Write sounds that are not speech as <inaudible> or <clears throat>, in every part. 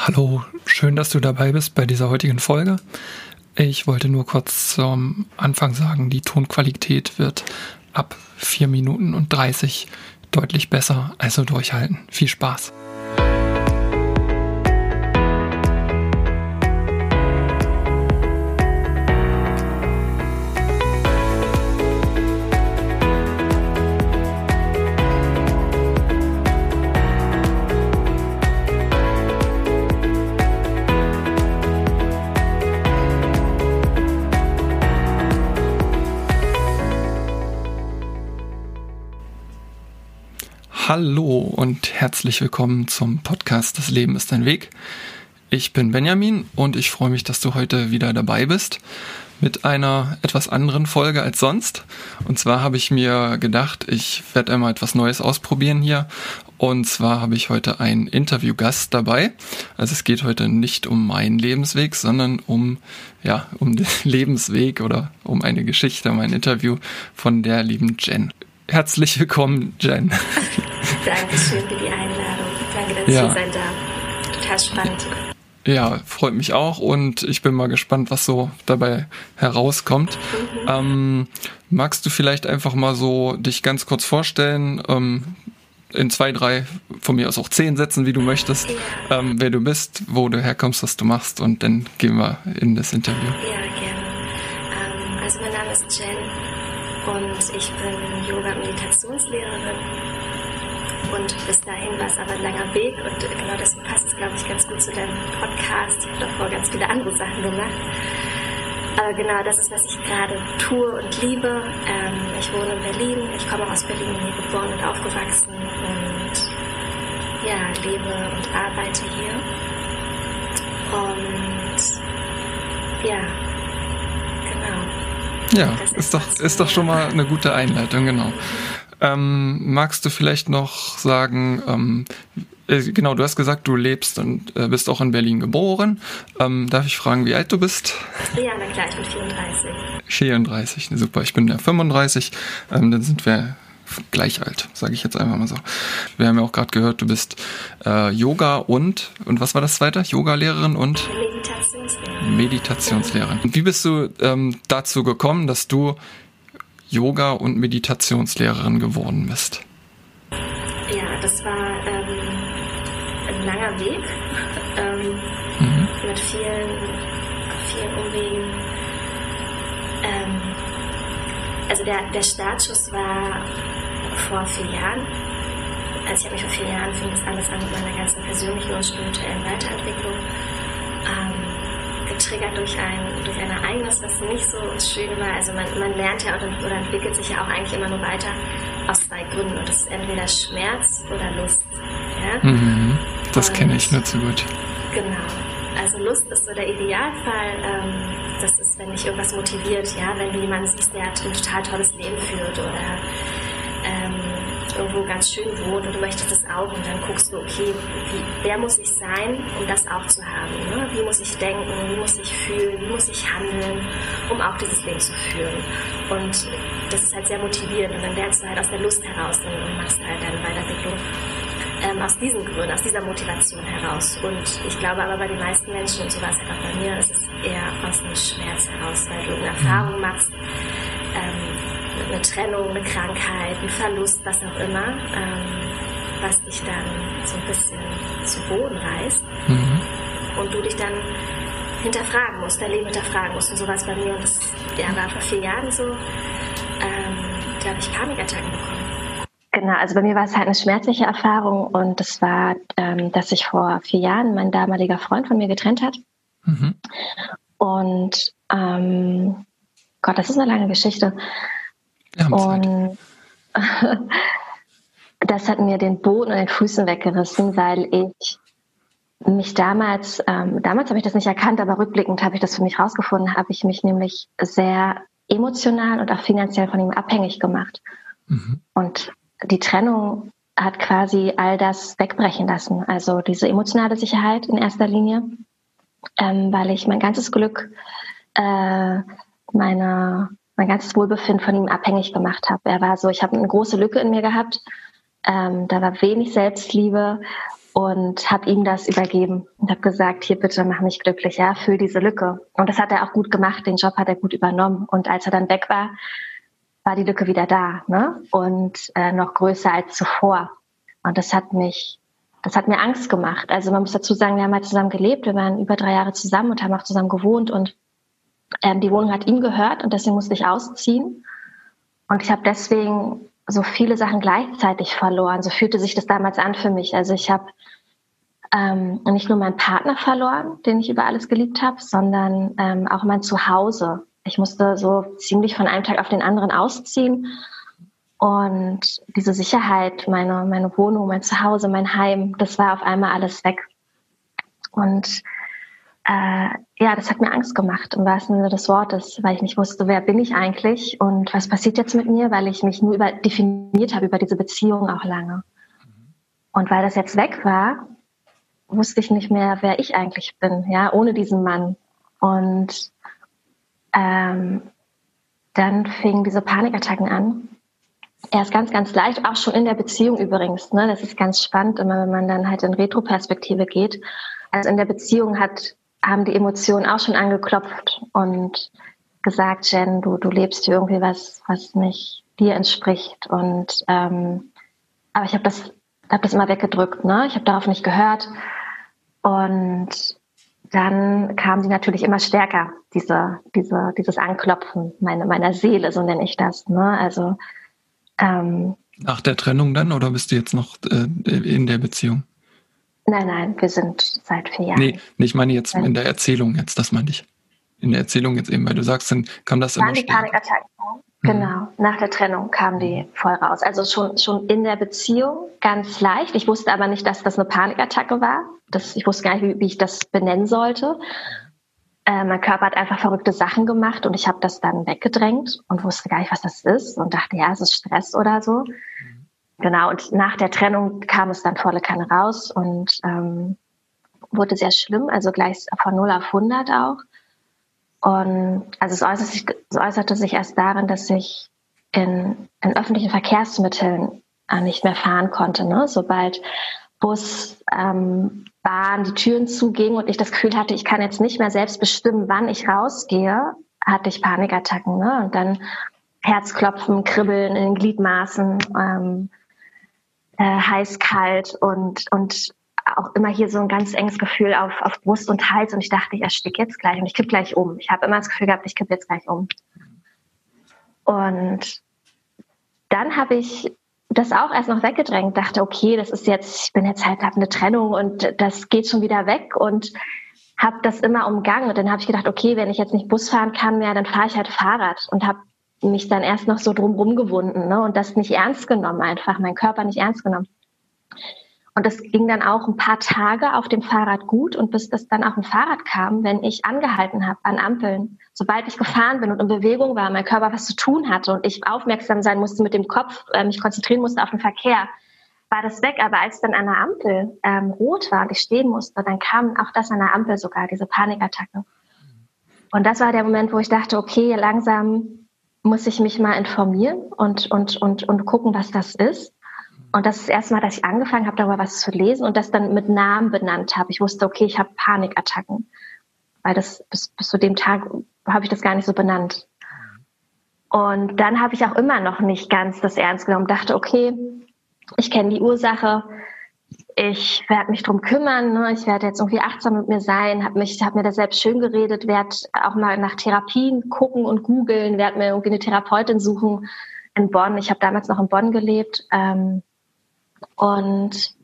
Hallo, schön, dass du dabei bist bei dieser heutigen Folge. Ich wollte nur kurz zum Anfang sagen, die Tonqualität wird ab 4 Minuten und 30 deutlich besser, also durchhalten. Viel Spaß. Hallo und herzlich willkommen zum Podcast Das Leben ist ein Weg. Ich bin Benjamin und ich freue mich, dass du heute wieder dabei bist mit einer etwas anderen Folge als sonst. Und zwar habe ich mir gedacht, ich werde einmal etwas Neues ausprobieren hier. Und zwar habe ich heute einen Interviewgast dabei. Also es geht heute nicht um meinen Lebensweg, sondern um, ja, um den <laughs> Lebensweg oder um eine Geschichte, um ein Interview von der lieben Jen. Herzlich willkommen, Jen. Dankeschön für die Einladung. Danke, dass ja. ich hier sein darf. Total spannend. Ja, freut mich auch und ich bin mal gespannt, was so dabei herauskommt. Mhm. Ähm, magst du vielleicht einfach mal so dich ganz kurz vorstellen, ähm, in zwei, drei, von mir aus auch zehn Sätzen, wie du möchtest, ja. ähm, wer du bist, wo du herkommst, was du machst und dann gehen wir in das Interview. Ja, gerne. Ähm, also mein Name ist Jen und ich bin Yoga-Meditationslehrerin und bis dahin war es aber ein langer Weg und genau deswegen passt es, glaube ich, ganz gut zu deinem Podcast. Ich habe davor ganz viele andere Sachen gemacht. Aber genau das ist, was ich gerade tue und liebe. Ähm, ich wohne in Berlin. Ich komme aus Berlin, bin hier geboren und aufgewachsen und ja, lebe und arbeite hier. Und ja, genau. Ja, ist doch, ist doch schon mal eine gute Einleitung, genau. Ähm, magst du vielleicht noch sagen, ähm, äh, genau, du hast gesagt, du lebst und äh, bist auch in Berlin geboren. Ähm, darf ich fragen, wie alt du bist? Ja, na klar, ich bin 34. 34, super, ich bin ja 35. Ähm, dann sind wir gleich alt, sage ich jetzt einfach mal so. Wir haben ja auch gerade gehört, du bist äh, Yoga und, und was war das zweite? Yoga-Lehrerin und? Meditationslehrerin. Meditationslehrerin. Wie bist du ähm, dazu gekommen, dass du Yoga- und Meditationslehrerin geworden bist? Ja, das war ähm, ein langer Weg <laughs> ähm, mhm. mit vielen, vielen Umwegen. Ähm, also der, der Startschuss war vor vier Jahren. Also ich habe mich vor vier Jahren fing das alles an mit meiner ganzen persönlichen und spirituellen Weiterentwicklung. Getriggert durch ein, durch ein Ereignis, was nicht so schön war. Also man, man lernt ja oder, oder entwickelt sich ja auch eigentlich immer nur weiter aus zwei Gründen. Und das ist entweder Schmerz oder Lust. Ja? Mhm, das kenne ich nicht so gut. Genau. Also Lust ist so der Idealfall. Ähm, das ist, wenn dich irgendwas motiviert, ja, wenn du jemanden siehst, der ein total tolles Leben führt oder ähm, irgendwo ganz schön wohnt und du möchtest das auch und dann guckst du, okay, wie, wer muss ich sein, um das auch zu haben? Ne? Wie muss ich denken, wie muss ich fühlen, wie muss ich handeln, um auch dieses Leben zu führen? Und das ist halt sehr motivierend und dann lernst du halt aus der Lust heraus und machst halt deine Weiterentwicklung. Ähm, aus diesen Gründen, aus dieser Motivation heraus. Und ich glaube aber bei den meisten Menschen, und so war es halt auch bei mir, ist es eher aus dem Schmerz heraus, weil du eine Erfahrung machst, ähm, eine Trennung, eine Krankheit, ein Verlust, was auch immer, ähm, was dich dann so ein bisschen zu Boden reißt mhm. und du dich dann hinterfragen musst, dein Leben hinterfragen musst. Und so war es bei mir und das ja, war vor vier Jahren so. Ähm, da habe ich Panikattacken bekommen. Genau, also bei mir war es halt eine schmerzliche Erfahrung und das war, ähm, dass sich vor vier Jahren mein damaliger Freund von mir getrennt hat. Mhm. Und ähm, Gott, das ist eine lange Geschichte. Und <laughs> das hat mir den Boden und den Füßen weggerissen, weil ich mich damals, ähm, damals habe ich das nicht erkannt, aber rückblickend habe ich das für mich rausgefunden, habe ich mich nämlich sehr emotional und auch finanziell von ihm abhängig gemacht. Mhm. Und die Trennung hat quasi all das wegbrechen lassen. Also diese emotionale Sicherheit in erster Linie, ähm, weil ich mein ganzes Glück, äh, meine mein ganzes Wohlbefinden von ihm abhängig gemacht habe. Er war so, ich habe eine große Lücke in mir gehabt. Ähm, da war wenig Selbstliebe und habe ihm das übergeben und habe gesagt, hier bitte mach mich glücklich, ja, füll diese Lücke. Und das hat er auch gut gemacht, den Job hat er gut übernommen. Und als er dann weg war, war die Lücke wieder da ne? und äh, noch größer als zuvor. Und das hat mich, das hat mir Angst gemacht. Also man muss dazu sagen, wir haben halt zusammen gelebt, wir waren über drei Jahre zusammen und haben auch zusammen gewohnt und ähm, die Wohnung hat ihm gehört und deswegen musste ich ausziehen. Und ich habe deswegen so viele Sachen gleichzeitig verloren. So fühlte sich das damals an für mich. Also ich habe ähm, nicht nur meinen Partner verloren, den ich über alles geliebt habe, sondern ähm, auch mein Zuhause. Ich musste so ziemlich von einem Tag auf den anderen ausziehen. Und diese Sicherheit, meine, meine Wohnung, mein Zuhause, mein Heim, das war auf einmal alles weg. Und äh, ja, das hat mir Angst gemacht, im wahrsten Sinne des Wortes, weil ich nicht wusste, wer bin ich eigentlich und was passiert jetzt mit mir, weil ich mich nur über, definiert habe über diese Beziehung auch lange. Und weil das jetzt weg war, wusste ich nicht mehr, wer ich eigentlich bin, ja, ohne diesen Mann. Und ähm, dann fingen diese Panikattacken an. Erst ganz, ganz leicht, auch schon in der Beziehung übrigens. Ne? Das ist ganz spannend, immer wenn man dann halt in Retroperspektive geht. Also in der Beziehung hat haben die Emotionen auch schon angeklopft und gesagt, Jen, du, du lebst hier irgendwie was, was nicht dir entspricht. Und ähm, aber ich habe das, hab das immer weggedrückt, ne? Ich habe darauf nicht gehört. Und dann kam sie natürlich immer stärker, diese, diese, dieses Anklopfen meine, meiner Seele, so nenne ich das. Ne? Also ähm, nach der Trennung dann oder bist du jetzt noch äh, in der Beziehung? Nein, nein, wir sind seit vier Jahren. Nee, ich meine jetzt in der Erzählung jetzt, das meinte ich. In der Erzählung jetzt eben, weil du sagst, dann kam das immer die Panikattacken. Mhm. Genau, nach der Trennung kam die voll raus. Also schon, schon in der Beziehung ganz leicht. Ich wusste aber nicht, dass das eine Panikattacke war. Das, ich wusste gar nicht, wie, wie ich das benennen sollte. Äh, mein Körper hat einfach verrückte Sachen gemacht und ich habe das dann weggedrängt und wusste gar nicht, was das ist und dachte, ja, es ist Stress oder so. Mhm. Genau, und nach der Trennung kam es dann volle Kanne raus und ähm, wurde sehr schlimm, also gleich von 0 auf 100 auch. Und also es äußerte sich, es äußerte sich erst darin, dass ich in, in öffentlichen Verkehrsmitteln äh, nicht mehr fahren konnte. Ne? Sobald Bus, ähm, Bahn, die Türen zugingen und ich das Gefühl hatte, ich kann jetzt nicht mehr selbst bestimmen, wann ich rausgehe, hatte ich Panikattacken. Ne? Und dann Herzklopfen, Kribbeln in den Gliedmaßen, ähm, äh, heiß, kalt und, und auch immer hier so ein ganz enges Gefühl auf, auf Brust und Hals und ich dachte, ich ersticke jetzt gleich und ich kipp gleich um. Ich habe immer das Gefühl gehabt, ich kipp jetzt gleich um. Und dann habe ich das auch erst noch weggedrängt, dachte, okay, das ist jetzt, ich bin jetzt halt, habe eine Trennung und das geht schon wieder weg und habe das immer umgangen. Und dann habe ich gedacht, okay, wenn ich jetzt nicht Bus fahren kann mehr, dann fahre ich halt Fahrrad und habe mich dann erst noch so drumrum gewunden ne? und das nicht ernst genommen einfach, mein Körper nicht ernst genommen. Und das ging dann auch ein paar Tage auf dem Fahrrad gut und bis das dann auf dem Fahrrad kam, wenn ich angehalten habe an Ampeln, sobald ich gefahren bin und in Bewegung war, mein Körper was zu tun hatte und ich aufmerksam sein musste mit dem Kopf, äh, mich konzentrieren musste auf den Verkehr, war das weg. Aber als dann an der Ampel ähm, rot war und ich stehen musste, dann kam auch das an der Ampel sogar, diese Panikattacke. Und das war der Moment, wo ich dachte, okay, langsam muss ich mich mal informieren und, und, und, und gucken, was das ist. Und das ist erstmal, dass ich angefangen habe, darüber was zu lesen und das dann mit Namen benannt habe. Ich wusste, okay, ich habe Panikattacken. Weil das bis, bis zu dem Tag habe ich das gar nicht so benannt. Und dann habe ich auch immer noch nicht ganz das ernst genommen. Dachte, okay, ich kenne die Ursache, ich werde mich drum kümmern, ne? ich werde jetzt irgendwie achtsam mit mir sein, habe mich, habe mir das selbst schön geredet, werde auch mal nach Therapien gucken und googeln, werde mir irgendwie eine Therapeutin suchen in Bonn. Ich habe damals noch in Bonn gelebt ähm, und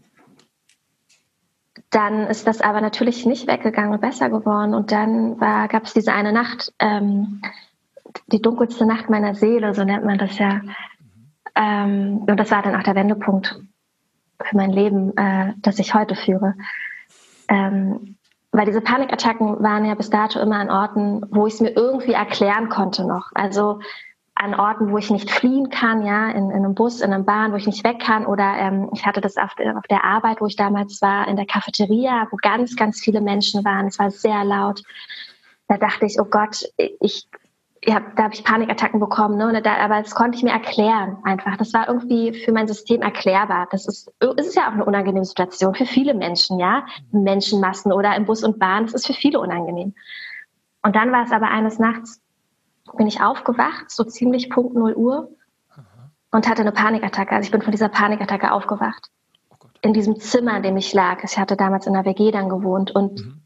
dann ist das aber natürlich nicht weggegangen und besser geworden. Und dann gab es diese eine Nacht, ähm, die dunkelste Nacht meiner Seele, so nennt man das ja. Ähm, und das war dann auch der Wendepunkt für mein Leben, äh, das ich heute führe. Ähm, weil diese Panikattacken waren ja bis dato immer an Orten, wo ich es mir irgendwie erklären konnte noch. Also an Orten, wo ich nicht fliehen kann, ja, in, in einem Bus, in einer Bahn, wo ich nicht weg kann. Oder ähm, ich hatte das auf, auf der Arbeit, wo ich damals war, in der Cafeteria, wo ganz, ganz viele Menschen waren. Es war sehr laut. Da dachte ich, oh Gott, ich, ja, da habe ich Panikattacken bekommen, ne? Da, aber das konnte ich mir erklären einfach. Das war irgendwie für mein System erklärbar. Das ist, es ist ja auch eine unangenehme Situation für viele Menschen, ja, Menschenmassen oder im Bus und Bahn. Das ist für viele unangenehm. Und dann war es aber eines Nachts, bin ich aufgewacht, so ziemlich Punkt 0 Uhr und hatte eine Panikattacke. Also ich bin von dieser Panikattacke aufgewacht. Oh in diesem Zimmer, in dem ich lag. Ich hatte damals in der WG dann gewohnt und mhm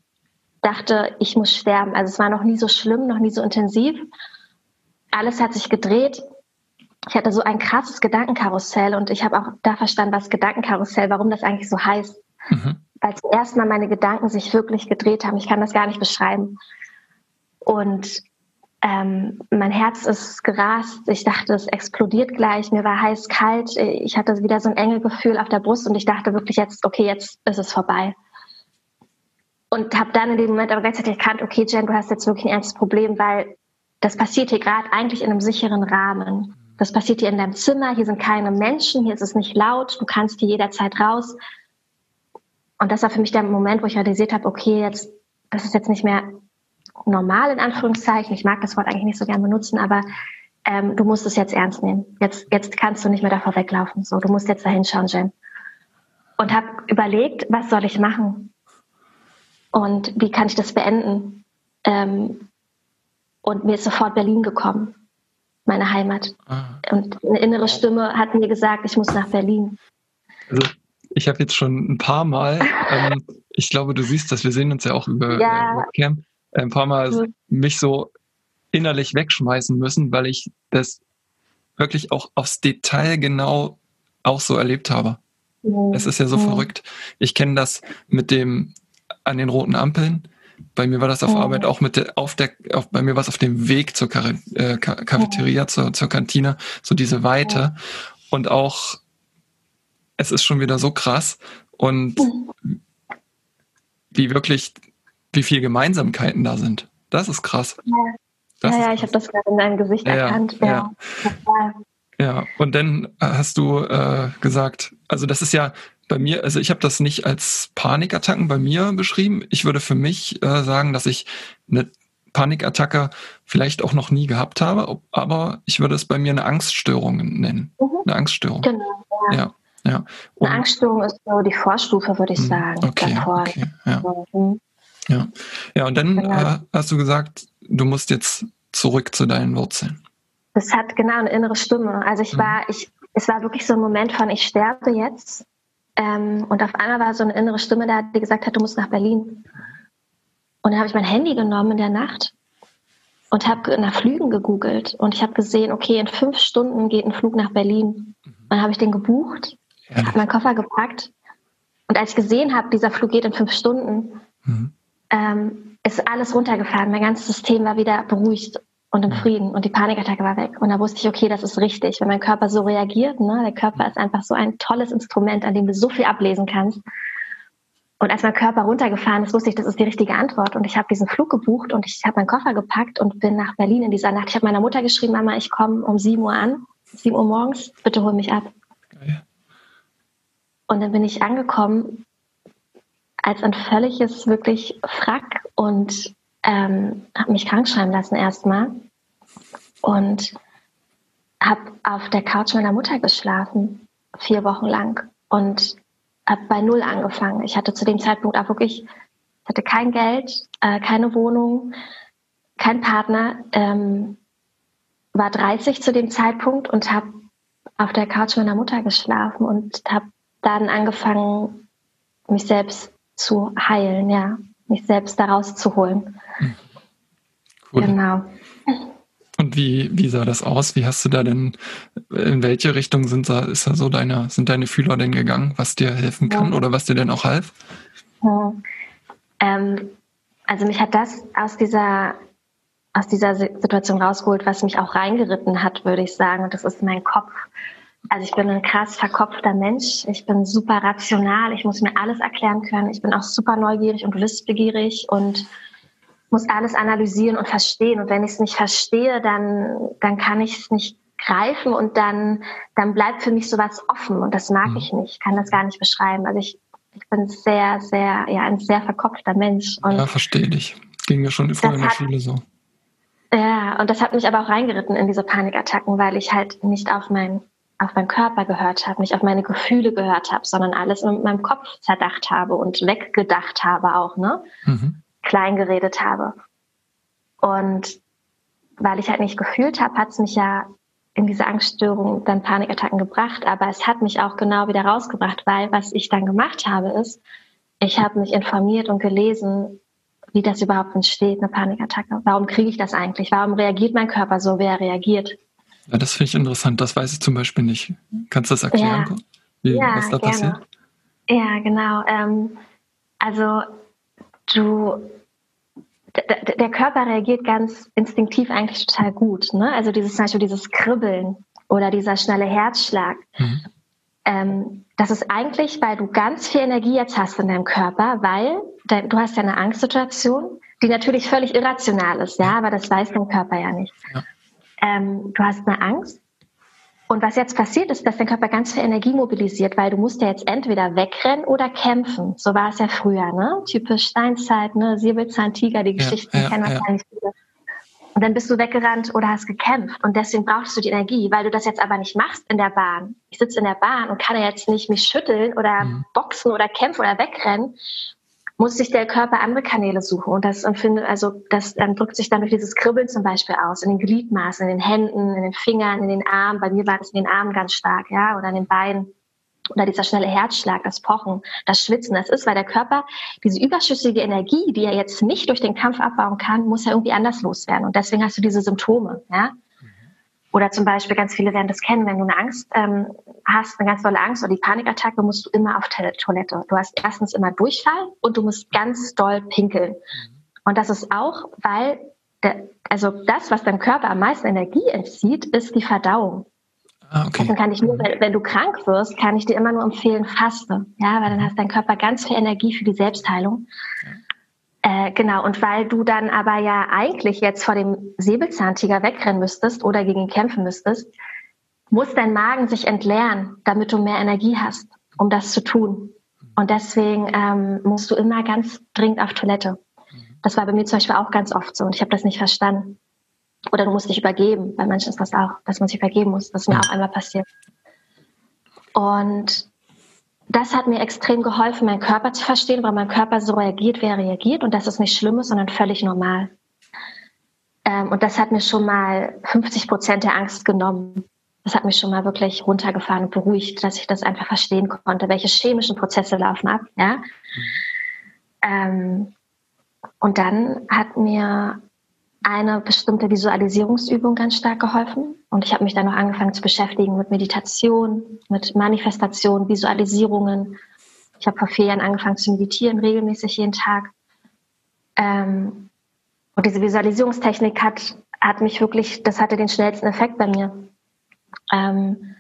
dachte, ich muss sterben. Also es war noch nie so schlimm, noch nie so intensiv. Alles hat sich gedreht. Ich hatte so ein krasses Gedankenkarussell und ich habe auch da verstanden, was Gedankenkarussell, warum das eigentlich so heißt. Mhm. Weil zum ersten Mal meine Gedanken sich wirklich gedreht haben. Ich kann das gar nicht beschreiben. Und ähm, mein Herz ist gerast. Ich dachte, es explodiert gleich. Mir war heiß, kalt. Ich hatte wieder so ein enge Gefühl auf der Brust und ich dachte wirklich jetzt, okay, jetzt ist es vorbei und habe dann in dem Moment aber gleichzeitig erkannt, okay, Jen, du hast jetzt wirklich ein ernstes Problem, weil das passiert hier gerade eigentlich in einem sicheren Rahmen. Das passiert hier in deinem Zimmer, hier sind keine Menschen, hier ist es nicht laut, du kannst hier jederzeit raus. Und das war für mich der Moment, wo ich realisiert habe, okay, jetzt, das ist jetzt nicht mehr normal in Anführungszeichen. Ich mag das Wort eigentlich nicht so gern benutzen, aber ähm, du musst es jetzt ernst nehmen. Jetzt, jetzt kannst du nicht mehr davor weglaufen. So, du musst jetzt da hinschauen, Jen. Und habe überlegt, was soll ich machen? Und wie kann ich das beenden? Ähm, und mir ist sofort Berlin gekommen, meine Heimat. Ah. Und eine innere Stimme hat mir gesagt, ich muss nach Berlin. Also ich habe jetzt schon ein paar Mal, <laughs> ähm, ich glaube, du siehst das, wir sehen uns ja auch über ja. Äh, Webcam, ein paar Mal mhm. mich so innerlich wegschmeißen müssen, weil ich das wirklich auch aufs Detail genau auch so erlebt habe. Mhm. Es ist ja so mhm. verrückt. Ich kenne das mit dem an den roten Ampeln. Bei mir war das auf oh. Arbeit auch mit der, auf der, auf, bei mir war es auf dem Weg zur Kar äh, Cafeteria, oh. zur, zur Kantine, so diese Weite. Oh. Und auch, es ist schon wieder so krass und mhm. wie wirklich, wie viel Gemeinsamkeiten da sind. Das ist krass. Ja, das ja, ja ich habe das gerade in deinem Gesicht ja, erkannt. Ja. ja. Ja, und dann hast du äh, gesagt, also das ist ja bei mir, also ich habe das nicht als Panikattacken bei mir beschrieben. Ich würde für mich äh, sagen, dass ich eine Panikattacke vielleicht auch noch nie gehabt habe, aber ich würde es bei mir eine Angststörung nennen. Mhm. Eine Angststörung. Genau. Ja. ja. ja. eine Angststörung ist so die Vorstufe, würde ich mhm. sagen. Okay, davor. okay. Ja. Mhm. ja. Ja, und dann genau. äh, hast du gesagt, du musst jetzt zurück zu deinen Wurzeln. Das hat genau eine innere Stimme. Also ich mhm. war, ich, es war wirklich so ein Moment von, ich sterbe jetzt ähm, und auf einmal war so eine innere Stimme da, die gesagt hat, du musst nach Berlin. Und dann habe ich mein Handy genommen in der Nacht und habe nach Flügen gegoogelt. Und ich habe gesehen, okay, in fünf Stunden geht ein Flug nach Berlin. Und dann habe ich den gebucht, ja. habe meinen Koffer gepackt. Und als ich gesehen habe, dieser Flug geht in fünf Stunden, mhm. ähm, ist alles runtergefahren. Mein ganzes System war wieder beruhigt und im Frieden und die Panikattacke war weg. Und da wusste ich, okay, das ist richtig, wenn mein Körper so reagiert. Ne? Der Körper ist einfach so ein tolles Instrument, an dem du so viel ablesen kannst. Und als mein Körper runtergefahren ist, wusste ich, das ist die richtige Antwort. Und ich habe diesen Flug gebucht und ich habe meinen Koffer gepackt und bin nach Berlin in dieser Nacht. Ich habe meiner Mutter geschrieben, Mama, ich komme um 7 Uhr an, 7 Uhr morgens, bitte hol mich ab. Geil. Und dann bin ich angekommen als ein völliges, wirklich Frack und ähm, habe mich krank schreiben lassen erstmal und habe auf der Couch meiner Mutter geschlafen, vier Wochen lang und habe bei Null angefangen. Ich hatte zu dem Zeitpunkt auch wirklich, ich hatte kein Geld, äh, keine Wohnung, kein Partner, ähm, war 30 zu dem Zeitpunkt und habe auf der Couch meiner Mutter geschlafen und habe dann angefangen, mich selbst zu heilen, ja, mich selbst daraus zu holen. Cool. Genau. Und wie, wie sah das aus? Wie hast du da denn, in welche Richtung sind da, ist da so deine, sind deine Fühler denn gegangen, was dir helfen kann ja. oder was dir denn auch half? Ja. Ähm, also mich hat das aus dieser, aus dieser Situation rausgeholt, was mich auch reingeritten hat, würde ich sagen. Und das ist mein Kopf. Also ich bin ein krass verkopfter Mensch. Ich bin super rational. Ich muss mir alles erklären können. Ich bin auch super neugierig und wissbegierig und muss alles analysieren und verstehen. Und wenn ich es nicht verstehe, dann, dann kann ich es nicht greifen und dann, dann bleibt für mich sowas offen. Und das mag mhm. ich nicht. Ich kann das gar nicht beschreiben. Also ich, ich bin sehr, sehr, ja, ein sehr verkopfter Mensch. Und ja, verstehe dich. Ging mir schon früher in der Schule so. Ja, und das hat mich aber auch reingeritten in diese Panikattacken, weil ich halt nicht auf mein auf meinen Körper gehört habe, nicht auf meine Gefühle gehört habe, sondern alles in meinem Kopf zerdacht habe und weggedacht habe auch, ne? Mhm. Klein geredet habe. Und weil ich halt nicht gefühlt habe, hat es mich ja in diese Angststörung, dann Panikattacken gebracht, aber es hat mich auch genau wieder rausgebracht, weil was ich dann gemacht habe, ist, ich habe mich informiert und gelesen, wie das überhaupt entsteht, eine Panikattacke. Warum kriege ich das eigentlich? Warum reagiert mein Körper so, wie er reagiert? Ja, das finde ich interessant. Das weiß ich zum Beispiel nicht. Kannst du das erklären, ja. Wie, ja, was da gerne. passiert? Ja, genau. Ähm, also du, der Körper reagiert ganz instinktiv eigentlich total gut. Ne? Also dieses zum Beispiel dieses Kribbeln oder dieser schnelle Herzschlag. Mhm. Ähm, das ist eigentlich, weil du ganz viel Energie jetzt hast in deinem Körper, weil du hast ja eine Angstsituation, die natürlich völlig irrational ist, ja, aber das weiß dein Körper ja nicht. Ja ähm, du hast eine Angst. Und was jetzt passiert ist, dass dein Körper ganz viel Energie mobilisiert, weil du musst ja jetzt entweder wegrennen oder kämpfen. So war es ja früher, ne? Typisch Steinzeit, ne? Säbelzahntiger, die Geschichten ja, ja, kennen wahrscheinlich ja. viele. Und dann bist du weggerannt oder hast gekämpft. Und deswegen brauchst du die Energie, weil du das jetzt aber nicht machst in der Bahn. Ich sitze in der Bahn und kann ja jetzt nicht mich schütteln oder mhm. boxen oder kämpfen oder wegrennen, muss sich der Körper andere Kanäle suchen. Und das empfindet, also das ähm, drückt sich dann durch dieses Kribbeln zum Beispiel aus, in den Gliedmaßen, in den Händen, in den Fingern, in den Armen. Bei mir war das in den Armen ganz stark, ja, oder in den Beinen. Oder dieser schnelle Herzschlag, das Pochen, das Schwitzen, das ist, weil der Körper diese überschüssige Energie, die er jetzt nicht durch den Kampf abbauen kann, muss ja irgendwie anders loswerden. Und deswegen hast du diese Symptome, ja. Oder zum Beispiel, ganz viele werden das kennen, wenn du eine Angst ähm, hast, eine ganz tolle Angst oder die Panikattacke, musst du immer auf Toilette. Du hast erstens immer Durchfall und du musst ganz doll pinkeln. Und das ist auch, weil, der, also das, was deinem Körper am meisten Energie entzieht, ist die Verdauung. Ah, okay. Deswegen kann ich nur, wenn, wenn, du krank wirst, kann ich dir immer nur empfehlen, faste. Ja, weil dann hast dein Körper ganz viel Energie für die Selbstheilung. Ja. Äh, genau, und weil du dann aber ja eigentlich jetzt vor dem Säbelzahntiger wegrennen müsstest oder gegen ihn kämpfen müsstest, muss dein Magen sich entleeren, damit du mehr Energie hast, um das zu tun. Und deswegen ähm, musst du immer ganz dringend auf Toilette. Das war bei mir zum Beispiel auch ganz oft so und ich habe das nicht verstanden. Oder du musst dich übergeben. Bei manchen ist das auch, dass man sich übergeben muss. Das ist mir auch einmal passiert. Und das hat mir extrem geholfen, meinen Körper zu verstehen, weil mein Körper so reagiert, wie er reagiert. Und das ist nicht Schlimmes, sondern völlig normal. Ähm, und das hat mir schon mal 50 Prozent der Angst genommen. Das hat mich schon mal wirklich runtergefahren und beruhigt, dass ich das einfach verstehen konnte, welche chemischen Prozesse laufen ab. Ja? Mhm. Ähm, und dann hat mir eine bestimmte Visualisierungsübung ganz stark geholfen. Und ich habe mich dann noch angefangen zu beschäftigen mit Meditation, mit Manifestation, Visualisierungen. Ich habe vor vier Jahren angefangen zu meditieren, regelmäßig jeden Tag. Ähm, und diese Visualisierungstechnik hat, hat mich wirklich, das hatte den schnellsten Effekt bei mir. Ähm,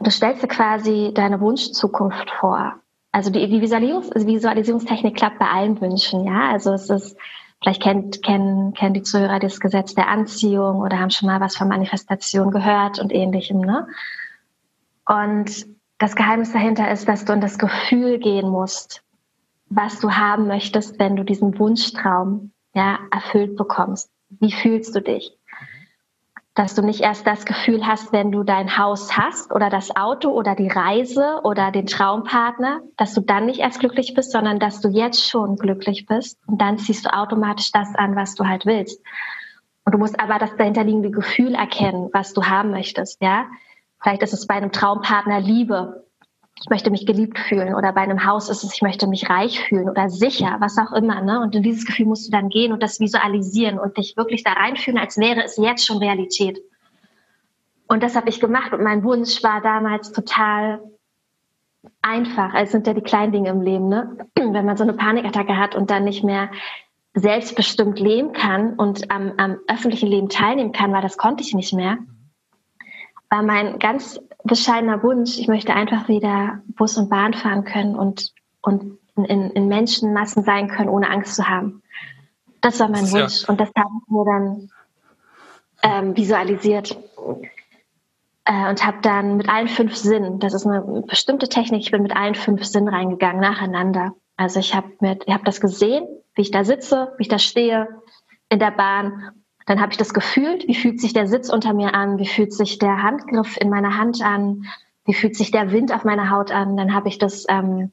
du stellst dir quasi deine Wunschzukunft vor. Also die, die Visualisierungs Visualisierungstechnik klappt bei allen Wünschen, ja. Also es ist Vielleicht kennt, kennen, kennen die Zuhörer das Gesetz der Anziehung oder haben schon mal was von Manifestation gehört und ähnlichem. Ne? Und das Geheimnis dahinter ist, dass du in das Gefühl gehen musst, was du haben möchtest, wenn du diesen Wunschtraum ja, erfüllt bekommst. Wie fühlst du dich? Dass du nicht erst das Gefühl hast, wenn du dein Haus hast oder das Auto oder die Reise oder den Traumpartner, dass du dann nicht erst glücklich bist, sondern dass du jetzt schon glücklich bist und dann ziehst du automatisch das an, was du halt willst. Und du musst aber das dahinterliegende Gefühl erkennen, was du haben möchtest, ja. Vielleicht ist es bei einem Traumpartner Liebe ich möchte mich geliebt fühlen oder bei einem Haus ist es, ich möchte mich reich fühlen oder sicher, was auch immer. Ne? Und in dieses Gefühl musst du dann gehen und das visualisieren und dich wirklich da reinfühlen, als wäre es jetzt schon Realität. Und das habe ich gemacht und mein Wunsch war damals total einfach. Es sind ja die kleinen Dinge im Leben, ne? <clears throat> wenn man so eine Panikattacke hat und dann nicht mehr selbstbestimmt leben kann und am, am öffentlichen Leben teilnehmen kann, weil das konnte ich nicht mehr war mein ganz bescheidener Wunsch, ich möchte einfach wieder Bus und Bahn fahren können und, und in, in Menschenmassen sein können, ohne Angst zu haben. Das war mein das Wunsch. Ja. Und das habe ich mir dann ähm, visualisiert. Äh, und habe dann mit allen fünf Sinnen, das ist eine bestimmte Technik, ich bin mit allen fünf Sinnen reingegangen, nacheinander. Also ich habe hab das gesehen, wie ich da sitze, wie ich da stehe in der Bahn Dann habe ich das gefühlt, wie fühlt sich der Sitz unter mir an, wie fühlt sich der Handgriff in meiner Hand an, wie fühlt sich der Wind auf meiner Haut an. Dann habe ich das ähm,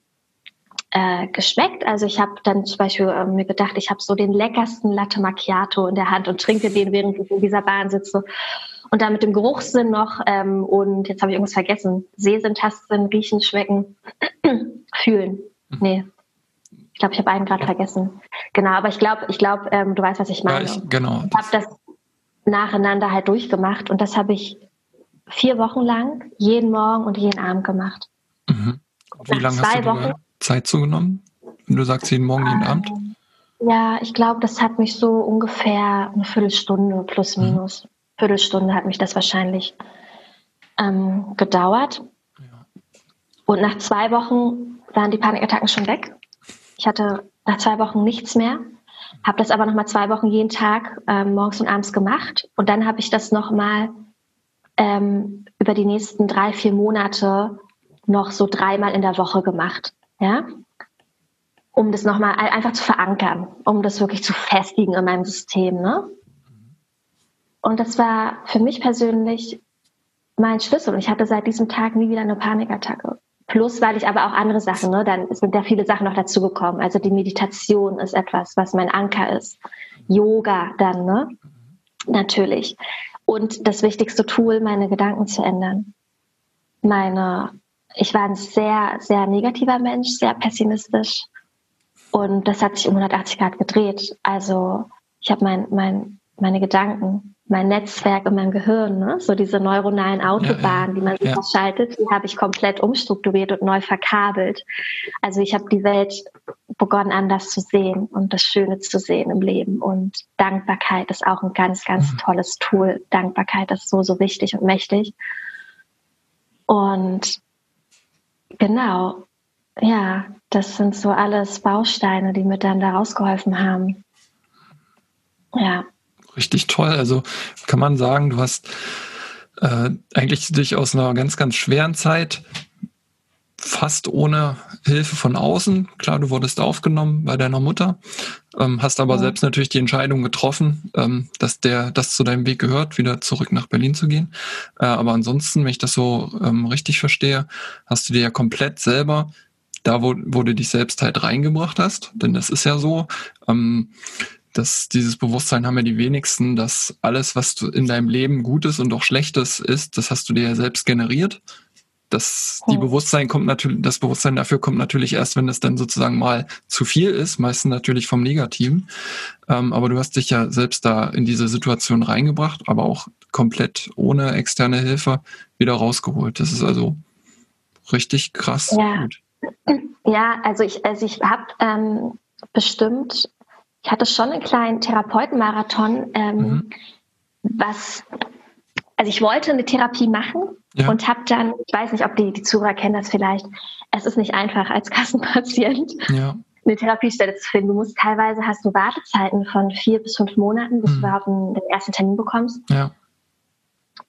äh, geschmeckt. Also ich habe dann zum Beispiel äh, mir gedacht, ich habe so den leckersten Latte Macchiato in der Hand und trinke den, während ich in dieser Bahn sitze. Und dann mit dem Geruchssinn noch ähm, und jetzt habe ich irgendwas vergessen. Sehsinn, Tastsinn, Riechen, Schmecken, <clears throat> Fühlen. Mhm. Nee. Ich glaube, ich habe einen gerade vergessen. Genau, aber ich glaube, ich glaube, ähm, du weißt, was ich meine. Ja, ich, genau. Ich habe das nacheinander halt durchgemacht und das habe ich vier Wochen lang jeden Morgen und jeden Abend gemacht. Mhm. Wie lange hast du Wochen, Zeit zugenommen? Wenn du sagst jeden Morgen, jeden ähm, Abend? Ja, ich glaube, das hat mich so ungefähr eine Viertelstunde plus mhm. minus. Mhm. Viertelstunde hat mich das wahrscheinlich ähm, gedauert. Ja. Und nach zwei Wochen waren die Panikattacken schon weg. Ich hatte nach zwei Wochen nichts mehr, habe das aber noch mal zwei Wochen jeden Tag ähm, morgens und abends gemacht. Und dann habe ich das noch mal ähm, über die nächsten drei, vier Monate noch so dreimal in der Woche gemacht. Ja? Um das nochmal einfach zu verankern, um das wirklich zu festigen in meinem System. Ne? Und das war für mich persönlich mein Schlüssel. Und ich hatte seit diesem Tag nie wieder eine Panikattacke. Plus, weil ich aber auch andere Sachen, ne, dann sind ja viele Sachen noch dazugekommen. Also die Meditation ist etwas, was mein Anker ist. Yoga dann, ne? Natürlich. Und das wichtigste Tool, meine Gedanken zu ändern. Meine ich war ein sehr, sehr negativer Mensch, sehr pessimistisch. Und das hat sich um 180 Grad gedreht. Also ich habe mein, mein, meine Gedanken, mein Netzwerk in meinem Gehirn, ne? so diese neuronalen Autobahnen, ja, ja. die man sich ja. schaltet, die habe ich komplett umstrukturiert und neu verkabelt. Also ich habe die Welt begonnen anders zu sehen und das Schöne zu sehen im Leben. Und Dankbarkeit ist auch ein ganz, ganz mhm. tolles Tool. Dankbarkeit ist so, so wichtig und mächtig. Und Genau. Ja, das sind so alles Bausteine, die mir dann da rausgeholfen haben. Ja. Richtig toll. Also kann man sagen, du hast äh, eigentlich dich aus einer ganz, ganz schweren Zeit fast ohne Hilfe von außen. Klar, du wurdest aufgenommen bei deiner Mutter, ähm, hast aber ja. selbst natürlich die Entscheidung getroffen, ähm, dass der, das zu deinem Weg gehört, wieder zurück nach Berlin zu gehen. Äh, aber ansonsten, wenn ich das so ähm, richtig verstehe, hast du dir ja komplett selber da, wo, wo du dich selbst halt reingebracht hast, denn das ist ja so, ähm, dass dieses Bewusstsein haben ja die wenigsten, dass alles, was du in deinem Leben Gutes und auch Schlechtes ist, das hast du dir ja selbst generiert das, die Bewusstsein kommt natürlich, das Bewusstsein dafür kommt natürlich erst, wenn es dann sozusagen mal zu viel ist, meistens natürlich vom Negativen. Ähm, aber du hast dich ja selbst da in diese Situation reingebracht, aber auch komplett ohne externe Hilfe wieder rausgeholt. Das ist also richtig krass. Ja, gut. ja also ich, also ich habe ähm, bestimmt, ich hatte schon einen kleinen Therapeutenmarathon, ähm, mhm. was, also ich wollte eine Therapie machen ja. Und habe dann, ich weiß nicht, ob die, die Zuhörer kennen das vielleicht, es ist nicht einfach als <laughs> Kassenpatient. Ja. eine Therapiestelle zu finden. Du musst teilweise hast du Wartezeiten von vier bis fünf Monaten, bis mhm. du überhaupt einen, den ersten Termin bekommst. Ja.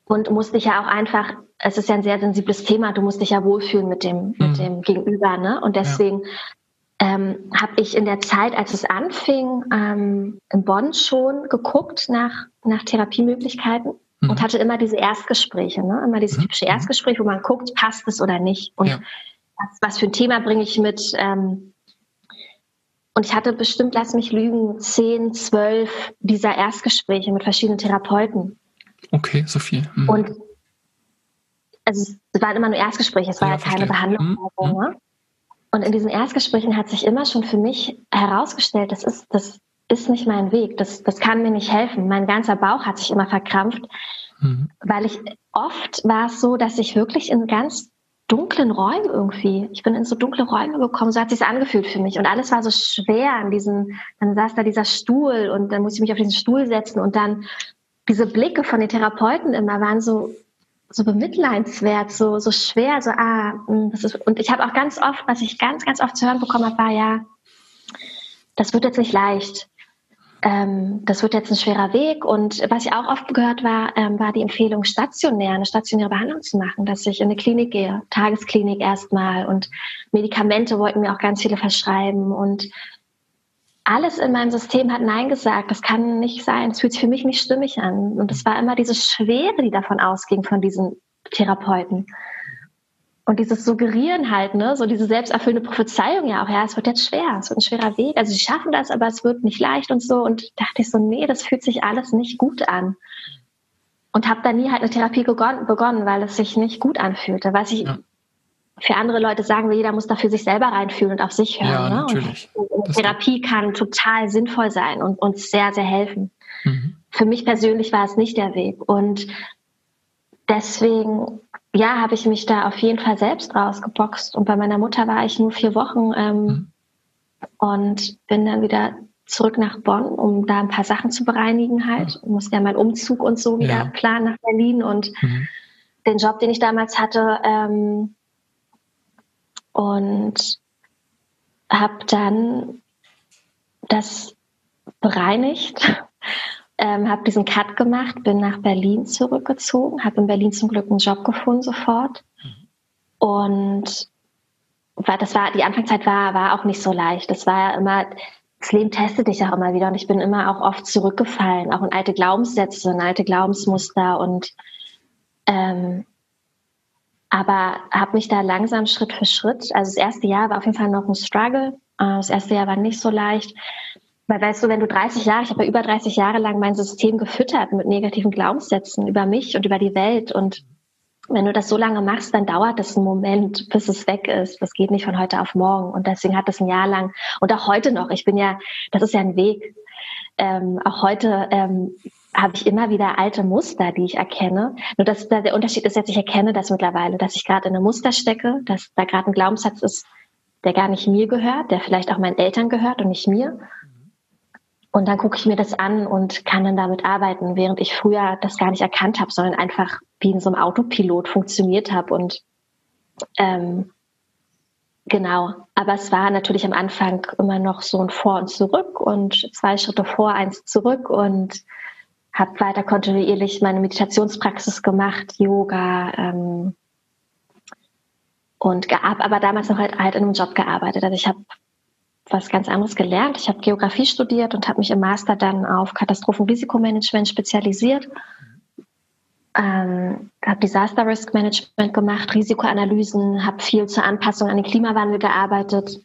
Und musst dich ja auch einfach, es ist ja ein sehr sensibles Thema, du musst dich ja wohlfühlen mit dem, mhm. mit dem Gegenüber, ne? Und deswegen. Ähm, habe ich in der Zeit, als es anfing, ähm, in Bonn schon geguckt nach, nach Therapiemöglichkeiten mhm. und hatte immer diese Erstgespräche, ne? immer dieses mhm. typische mhm. Erstgespräch, wo man guckt, passt es oder nicht und ja. was, was, für ein Thema bringe ich mit. Ähm, und ich hatte bestimmt, lass mich lügen, zehn, zwölf dieser Erstgespräche mit verschiedenen Therapeuten. Okay, so viel. Mhm. Und also es waren immer nur Erstgespräche, es war ja, ja keine Behandlung. Mhm. Also, ne? Und in diesen Erstgesprächen hat sich immer schon für mich herausgestellt, das ist, das ist nicht mein Weg. Das, das kann mir nicht helfen. Mein ganzer Bauch hat sich immer verkrampft, mhm. weil ich oft war es so, dass ich wirklich in ganz dunklen Räumen irgendwie, ich bin in so dunkle Räume gekommen, so hat sich angefühlt für mich und alles war so schwer an diesen, dann saß da dieser Stuhl und dann musste ich mich auf diesen Stuhl setzen und dann diese Blicke von den Therapeuten immer waren so so bemitleidenswert, so so schwer, so ah, hm, das ist und ich habe auch ganz oft, was ich ganz ganz oft zu hören bekommen habe, war ja, das wird jetzt nicht leicht. Ähm, das wird jetzt ein schwerer Weg. Und was ich auch oft gehört war, ähm, war die Empfehlung, stationär, eine stationäre Behandlung zu machen, dass ich in eine Klinik gehe, Tagesklinik erstmal. Und Medikamente wollten mir auch ganz viele verschreiben. Und alles in meinem System hat Nein gesagt. Das kann nicht sein. Es fühlt sich für mich nicht stimmig an. Und es war immer diese Schwere, die davon ausging von diesen Therapeuten. Und dieses Suggerieren halt, ne, so diese selbsterfüllende Prophezeiung ja auch, ja, es wird jetzt schwer, es wird ein schwerer Weg. Also sie schaffen das, aber es wird nicht leicht und so. Und dachte ich so, nee, das fühlt sich alles nicht gut an. Und habe da nie halt eine Therapie begonnen, weil es sich nicht gut anfühlte. Was ich ja. Für andere Leute sagen will, jeder muss da für sich selber reinfühlen und auf sich hören. Ja, ne? natürlich. Und, Therapie kann total sinnvoll sein und uns sehr, sehr helfen. Mhm. Für mich persönlich war es nicht der Weg. Und deswegen ja, habe ich mich da auf jeden Fall selbst rausgeboxt. Und bei meiner Mutter war ich nur vier Wochen ähm, mhm. und bin dann wieder zurück nach Bonn, um da ein paar Sachen zu bereinigen halt. Ich musste ja meinen Umzug und so wieder ja. planen nach Berlin und mhm. den Job, den ich damals hatte. Ähm, und habe dann das bereinigt <laughs> ähm, habe diesen Cut gemacht, bin nach Berlin zurückgezogen, habe in Berlin zum Glück einen Job gefunden sofort. Und war, das war, die Anfangszeit war, war auch nicht so leicht. Das war ja immer, das Leben testet dich auch immer wieder und ich bin immer auch oft zurückgefallen, auch in alte Glaubenssätze, in alte Glaubensmuster und ähm, aber habe mich da langsam Schritt für Schritt, also das erste Jahr war auf jeden Fall noch ein Struggle, äh, das erste Jahr war nicht so leicht, weil weißt du, wenn du 30 Jahre, ich habe ja über 30 Jahre lang mein System gefüttert mit negativen Glaubenssätzen über mich und über die Welt. Und wenn du das so lange machst, dann dauert das einen Moment, bis es weg ist. Das geht nicht von heute auf morgen. Und deswegen hat das ein Jahr lang und auch heute noch. Ich bin ja, das ist ja ein Weg. Ähm, auch heute ähm, habe ich immer wieder alte Muster, die ich erkenne. Nur dass der Unterschied ist jetzt, ich erkenne das mittlerweile, dass ich gerade in einem Muster stecke, dass da gerade ein Glaubenssatz ist, der gar nicht mir gehört, der vielleicht auch meinen Eltern gehört und nicht mir. Und dann gucke ich mir das an und kann dann damit arbeiten, während ich früher das gar nicht erkannt habe, sondern einfach wie in so einem Autopilot funktioniert habe. Und ähm, genau, aber es war natürlich am Anfang immer noch so ein Vor und Zurück und zwei Schritte vor, eins zurück und habe weiter kontinuierlich meine Meditationspraxis gemacht, Yoga ähm, und habe aber damals noch halt, halt in einem Job gearbeitet. Also ich habe was ganz anderes gelernt. Ich habe Geografie studiert und habe mich im Master dann auf Katastrophenrisikomanagement spezialisiert. Ähm, habe Disaster Risk Management gemacht, Risikoanalysen, habe viel zur Anpassung an den Klimawandel gearbeitet.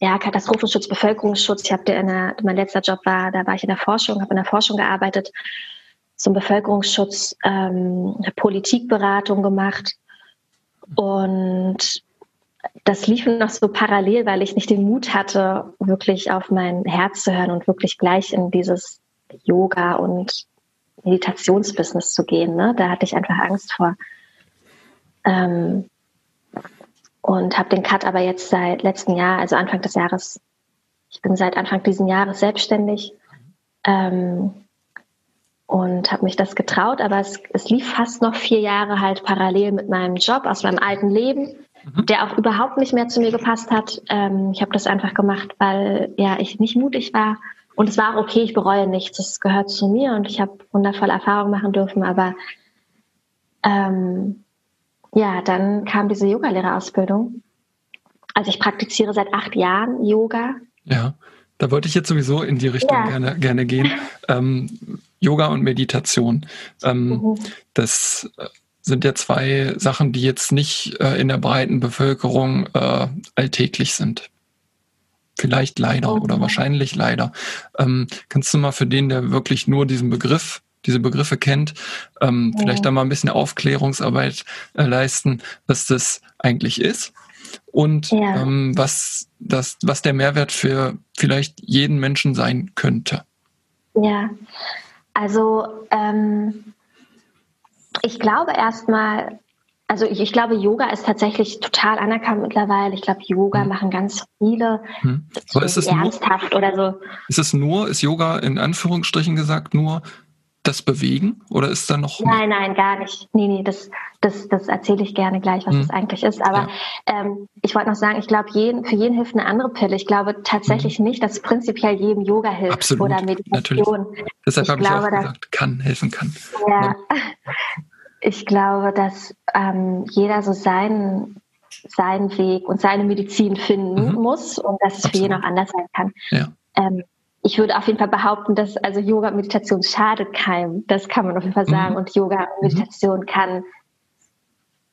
Ja, Katastrophenschutz, Bevölkerungsschutz. Ich habe mein letzter Job war, da war ich in der Forschung, habe in der Forschung gearbeitet, zum Bevölkerungsschutz, ähm, Politikberatung gemacht und das lief noch so parallel, weil ich nicht den Mut hatte, wirklich auf mein Herz zu hören und wirklich gleich in dieses Yoga und Meditationsbusiness zu gehen. Ne? Da hatte ich einfach Angst vor. Ähm, und habe den Cut aber jetzt seit letztem Jahr, also Anfang des Jahres, ich bin seit Anfang diesen Jahres selbstständig ähm, und habe mich das getraut, aber es, es lief fast noch vier Jahre halt parallel mit meinem Job aus meinem alten Leben Mhm. der auch überhaupt nicht mehr zu mir gepasst hat. Ähm, ich habe das einfach gemacht, weil ja ich nicht mutig war. Und es war auch okay, ich bereue nichts. Es gehört zu mir und ich habe wundervolle Erfahrungen machen dürfen. Aber ähm, ja, dann kam diese Yogalehrerausbildung. Also ich praktiziere seit acht Jahren Yoga. Ja, da wollte ich jetzt sowieso in die Richtung ja. gerne, gerne gehen. Ähm, Yoga und Meditation. Ähm, mhm. Das sind ja zwei Sachen, die jetzt nicht äh, in der breiten Bevölkerung äh, alltäglich sind. Vielleicht leider okay. oder wahrscheinlich leider. Ähm, kannst du mal für den, der wirklich nur diesen Begriff, diese Begriffe kennt, ähm, ja. vielleicht da mal ein bisschen Aufklärungsarbeit äh, leisten, was das eigentlich ist und ja. ähm, was das, was der Mehrwert für vielleicht jeden Menschen sein könnte. Ja, also ähm, ich glaube erstmal, also ich, ich, glaube, Yoga ist tatsächlich total anerkannt mittlerweile. Ich glaube, Yoga hm. machen ganz viele hm. so ist es ernsthaft nur, oder so. Ist es nur, ist Yoga in Anführungsstrichen gesagt nur das Bewegen oder ist da noch? Nein, nein, gar nicht. Nee, nee, das, das, das erzähle ich gerne gleich, was hm. das eigentlich ist. Aber ja. ähm, ich wollte noch sagen, ich glaube, jeden, für jeden hilft eine andere Pille. Ich glaube tatsächlich hm. nicht, dass prinzipiell jedem Yoga hilft Absolut. oder Meditation. Natürlich. Deshalb habe ich auch gesagt, kann, helfen kann. Ja. ja. <laughs> ich glaube, dass ähm, jeder so seinen, seinen Weg und seine Medizin finden mhm. muss und dass es Absolut. für jeden auch anders sein kann. Ja. Ähm, ich würde auf jeden Fall behaupten, dass also Yoga und Meditation schadet keinem. Das kann man auf jeden Fall sagen. Mhm. Und Yoga und mhm. Meditation mhm. kann,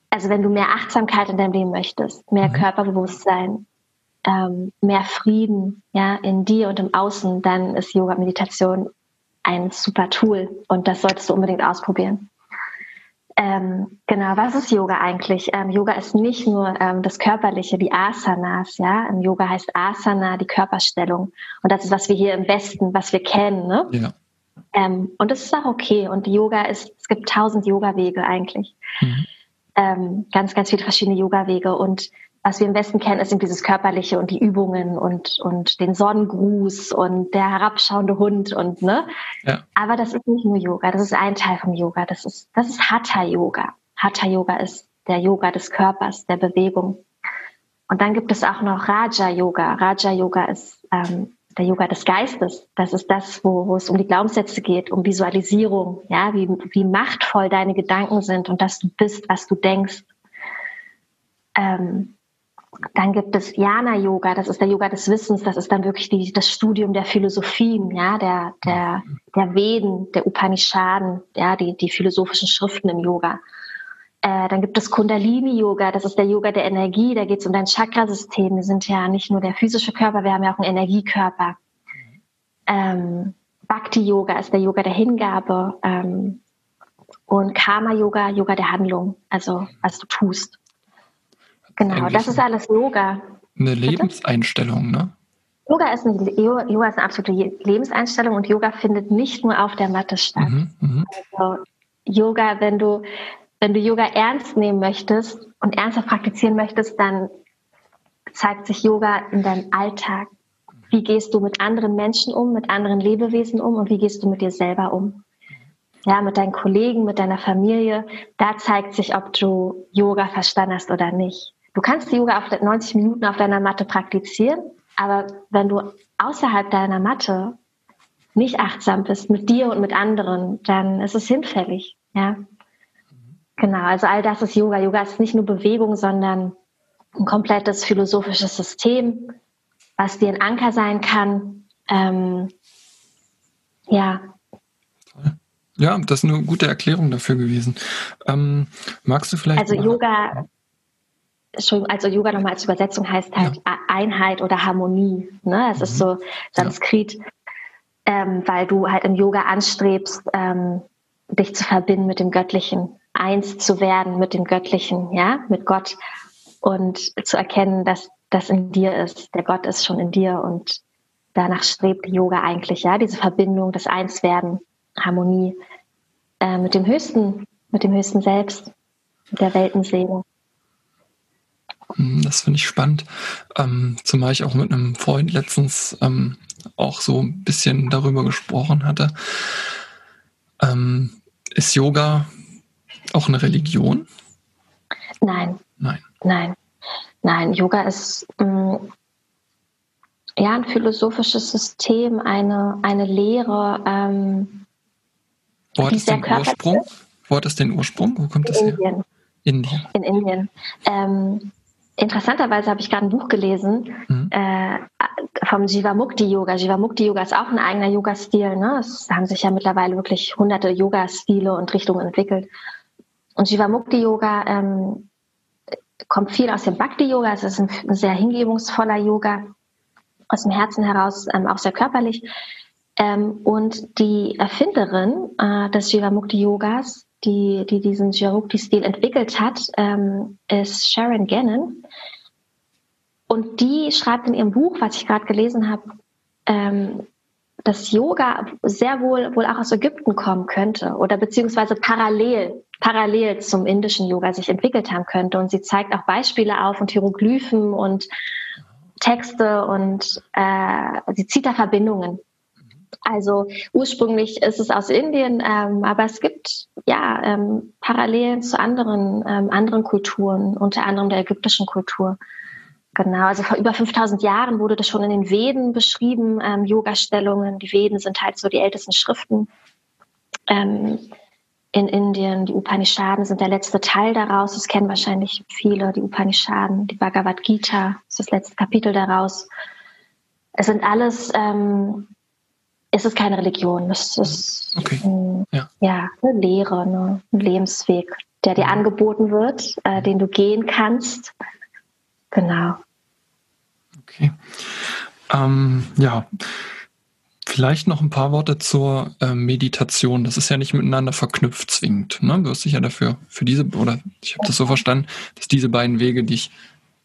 also wenn du mehr Achtsamkeit in deinem Leben möchtest, mehr mhm. Körperbewusstsein, ähm, mehr Frieden, ja, in dir und im Außen, dann ist Yoga Meditation ein super Tool und das solltest du unbedingt ausprobieren. Ähm, genau, was ist Yoga eigentlich? Ähm, Yoga ist nicht nur ähm, das Körperliche, die Asanas, ja. Im Yoga heißt Asana die Körperstellung. Und das ist, was wir hier im Westen, was wir kennen, ne? Ja. Ähm, und das ist auch okay. Und Yoga ist, es gibt tausend Yoga-Wege eigentlich. Mhm. Ähm, ganz, ganz viele verschiedene Yoga-Wege. Und was wir im Westen kennen, ist eben dieses Körperliche und die Übungen und, und den Sonnengruß und der herabschauende Hund und, ne? Ja. Aber das ist nicht nur Yoga, das ist ein Teil vom Yoga. Das ist, das ist Hatha Yoga. Hatha Yoga ist der Yoga des Körpers, der Bewegung. Und dann gibt es auch noch Raja Yoga. Raja Yoga ist ähm, der Yoga des Geistes. Das ist das, wo, wo es um die Glaubenssätze geht, um Visualisierung, ja, wie, wie machtvoll deine Gedanken sind und dass du bist, was du denkst. Ähm, dann gibt es Jana Yoga, das ist der Yoga des Wissens, das ist dann wirklich die, das Studium der Philosophien, ja, der, der, der Veden, der Upanishaden, ja, die, die philosophischen Schriften im Yoga. Äh, dann gibt es Kundalini Yoga, das ist der Yoga der Energie, da geht es um dein Chakrasystem. Wir sind ja nicht nur der physische Körper, wir haben ja auch einen Energiekörper. Ähm, Bhakti Yoga ist der Yoga der Hingabe. Ähm, und Karma Yoga, Yoga der Handlung, also was du tust. Genau, das ist alles Yoga. Eine Lebenseinstellung, ne? Yoga ist, eine, Yoga ist eine absolute Lebenseinstellung und Yoga findet nicht nur auf der Matte statt. Mhm, mhm, also Yoga, wenn du, wenn du Yoga ernst nehmen möchtest und ernsthaft praktizieren möchtest, dann zeigt sich Yoga in deinem Alltag. Wie gehst du mit anderen Menschen um, mit anderen Lebewesen um und wie gehst du mit dir selber um? Ja, mit deinen Kollegen, mit deiner Familie. Da zeigt sich, ob du Yoga verstanden hast oder nicht. Du kannst Yoga auf 90 Minuten auf deiner Matte praktizieren, aber wenn du außerhalb deiner Matte nicht achtsam bist mit dir und mit anderen, dann ist es hinfällig. Ja, genau. Also all das ist Yoga. Yoga ist nicht nur Bewegung, sondern ein komplettes philosophisches System, was dir ein Anker sein kann. Ähm, ja. Ja, das ist eine gute Erklärung dafür gewesen. Ähm, magst du vielleicht. Also Yoga, also Yoga nochmal als Übersetzung heißt halt ja. Einheit oder Harmonie. Ne? Es mhm. ist so Sanskrit, ja. ähm, weil du halt im Yoga anstrebst, ähm, dich zu verbinden mit dem Göttlichen, eins zu werden mit dem Göttlichen, ja, mit Gott und zu erkennen, dass das in dir ist. Der Gott ist schon in dir und danach strebt Yoga eigentlich, ja, diese Verbindung, das Einswerden, Harmonie äh, mit dem Höchsten, mit dem Höchsten Selbst, mit der Weltenseele. Hm, das finde ich spannend. Ähm, zumal ich auch mit einem Freund letztens ähm, auch so ein bisschen darüber gesprochen hatte. Ähm, ist Yoga auch eine Religion? Nein. Nein. Nein. Nein, Yoga ist mh, hm, ja ein philosophisches System, eine, eine Lehre. Ähm, Wo hat es den Ursprung? Wo hat es den Ursprung? Wo kommt das her? Indien. Indien. In Indien. Ähm, Interessanterweise habe ich gerade ein Buch gelesen mhm. äh, vom Jivamukti Yoga. Jivamukti Yoga ist auch ein eigener Yoga-Stil. Ne? Es haben sich ja mittlerweile wirklich hunderte Yoga-Stile und Richtungen entwickelt. Und Jivamukti Yoga ähm, kommt viel aus dem Bhakti Yoga. Es ist ein, ein, sehr hingebungsvoller Yoga aus dem Herzen heraus, ähm, auch sehr körperlich. Ähm, und die Erfinderin äh, des Jivamukti Yogas die, die diesen Cherokee-Stil entwickelt hat, ähm, ist Sharon Gannon. Und die schreibt in ihrem Buch, was ich gerade gelesen habe, ähm, dass Yoga sehr wohl, wohl auch aus Ägypten kommen könnte oder beziehungsweise parallel, parallel zum indischen Yoga sich entwickelt haben könnte. Und sie zeigt auch Beispiele auf und Hieroglyphen und Texte und äh, sie zieht da Verbindungen also ursprünglich ist es aus Indien, ähm, aber es gibt ja ähm, Parallelen zu anderen, ähm, anderen Kulturen, unter anderem der ägyptischen Kultur. Genau, also vor über 5000 Jahren wurde das schon in den Veden beschrieben, ähm, Yoga-Stellungen. Die Veden sind halt so die ältesten Schriften ähm, in Indien. Die Upanishaden sind der letzte Teil daraus. Das kennen wahrscheinlich viele, die Upanishaden. Die Bhagavad Gita ist das letzte Kapitel daraus. Es sind alles, ähm, es ist keine Religion. Es ist okay. ein, ja. ja. eine Lehre, ne? ein Lebensweg, der dir mhm. angeboten wird, äh, den du gehen kannst. Genau. Okay. Ähm, ja, Vielleicht noch ein paar Worte zur äh, Meditation. Das ist ja nicht miteinander verknüpft zwingend. Ne? Du hast dich ja dafür, für diese, oder ich habe das so verstanden, dass diese beiden Wege dich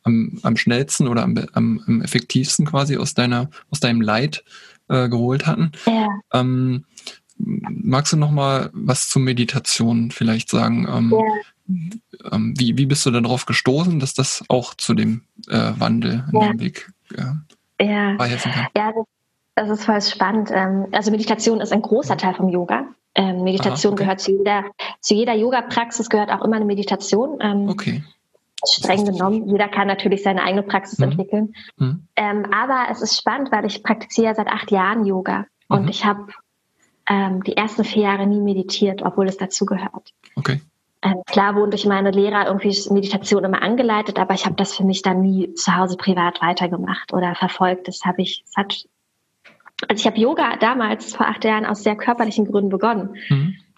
am, am schnellsten oder am, am, am effektivsten quasi aus deiner, aus deinem Leid äh, geholt hatten. Ja. Ähm, magst du noch mal was zur Meditation vielleicht sagen? Ähm, ja. ähm, wie, wie bist du darauf gestoßen, dass das auch zu dem äh, Wandel in ja. dem Weg äh, ja. beihelfen kann? Ja, das das ist voll spannend. Ähm, also Meditation ist ein großer Teil vom Yoga. Ähm, Meditation Aha, okay. gehört zu jeder, zu jeder Yoga-Praxis gehört auch immer eine Meditation. Ähm, okay. Streng genommen. Jeder kann natürlich seine eigene Praxis mhm. entwickeln. Mhm. aber es ist spannend, weil ich praktiziere seit acht Jahren Yoga und mhm. ich habe die ersten vier Jahre nie meditiert, obwohl es dazu gehört. Okay. klar wurden durch meine Lehrer irgendwie Meditation immer angeleitet, aber ich habe das für mich dann nie zu Hause privat weitergemacht oder verfolgt. Das habe ich, es hat also ich habe Yoga damals vor acht Jahren aus sehr körperlichen Gründen begonnen.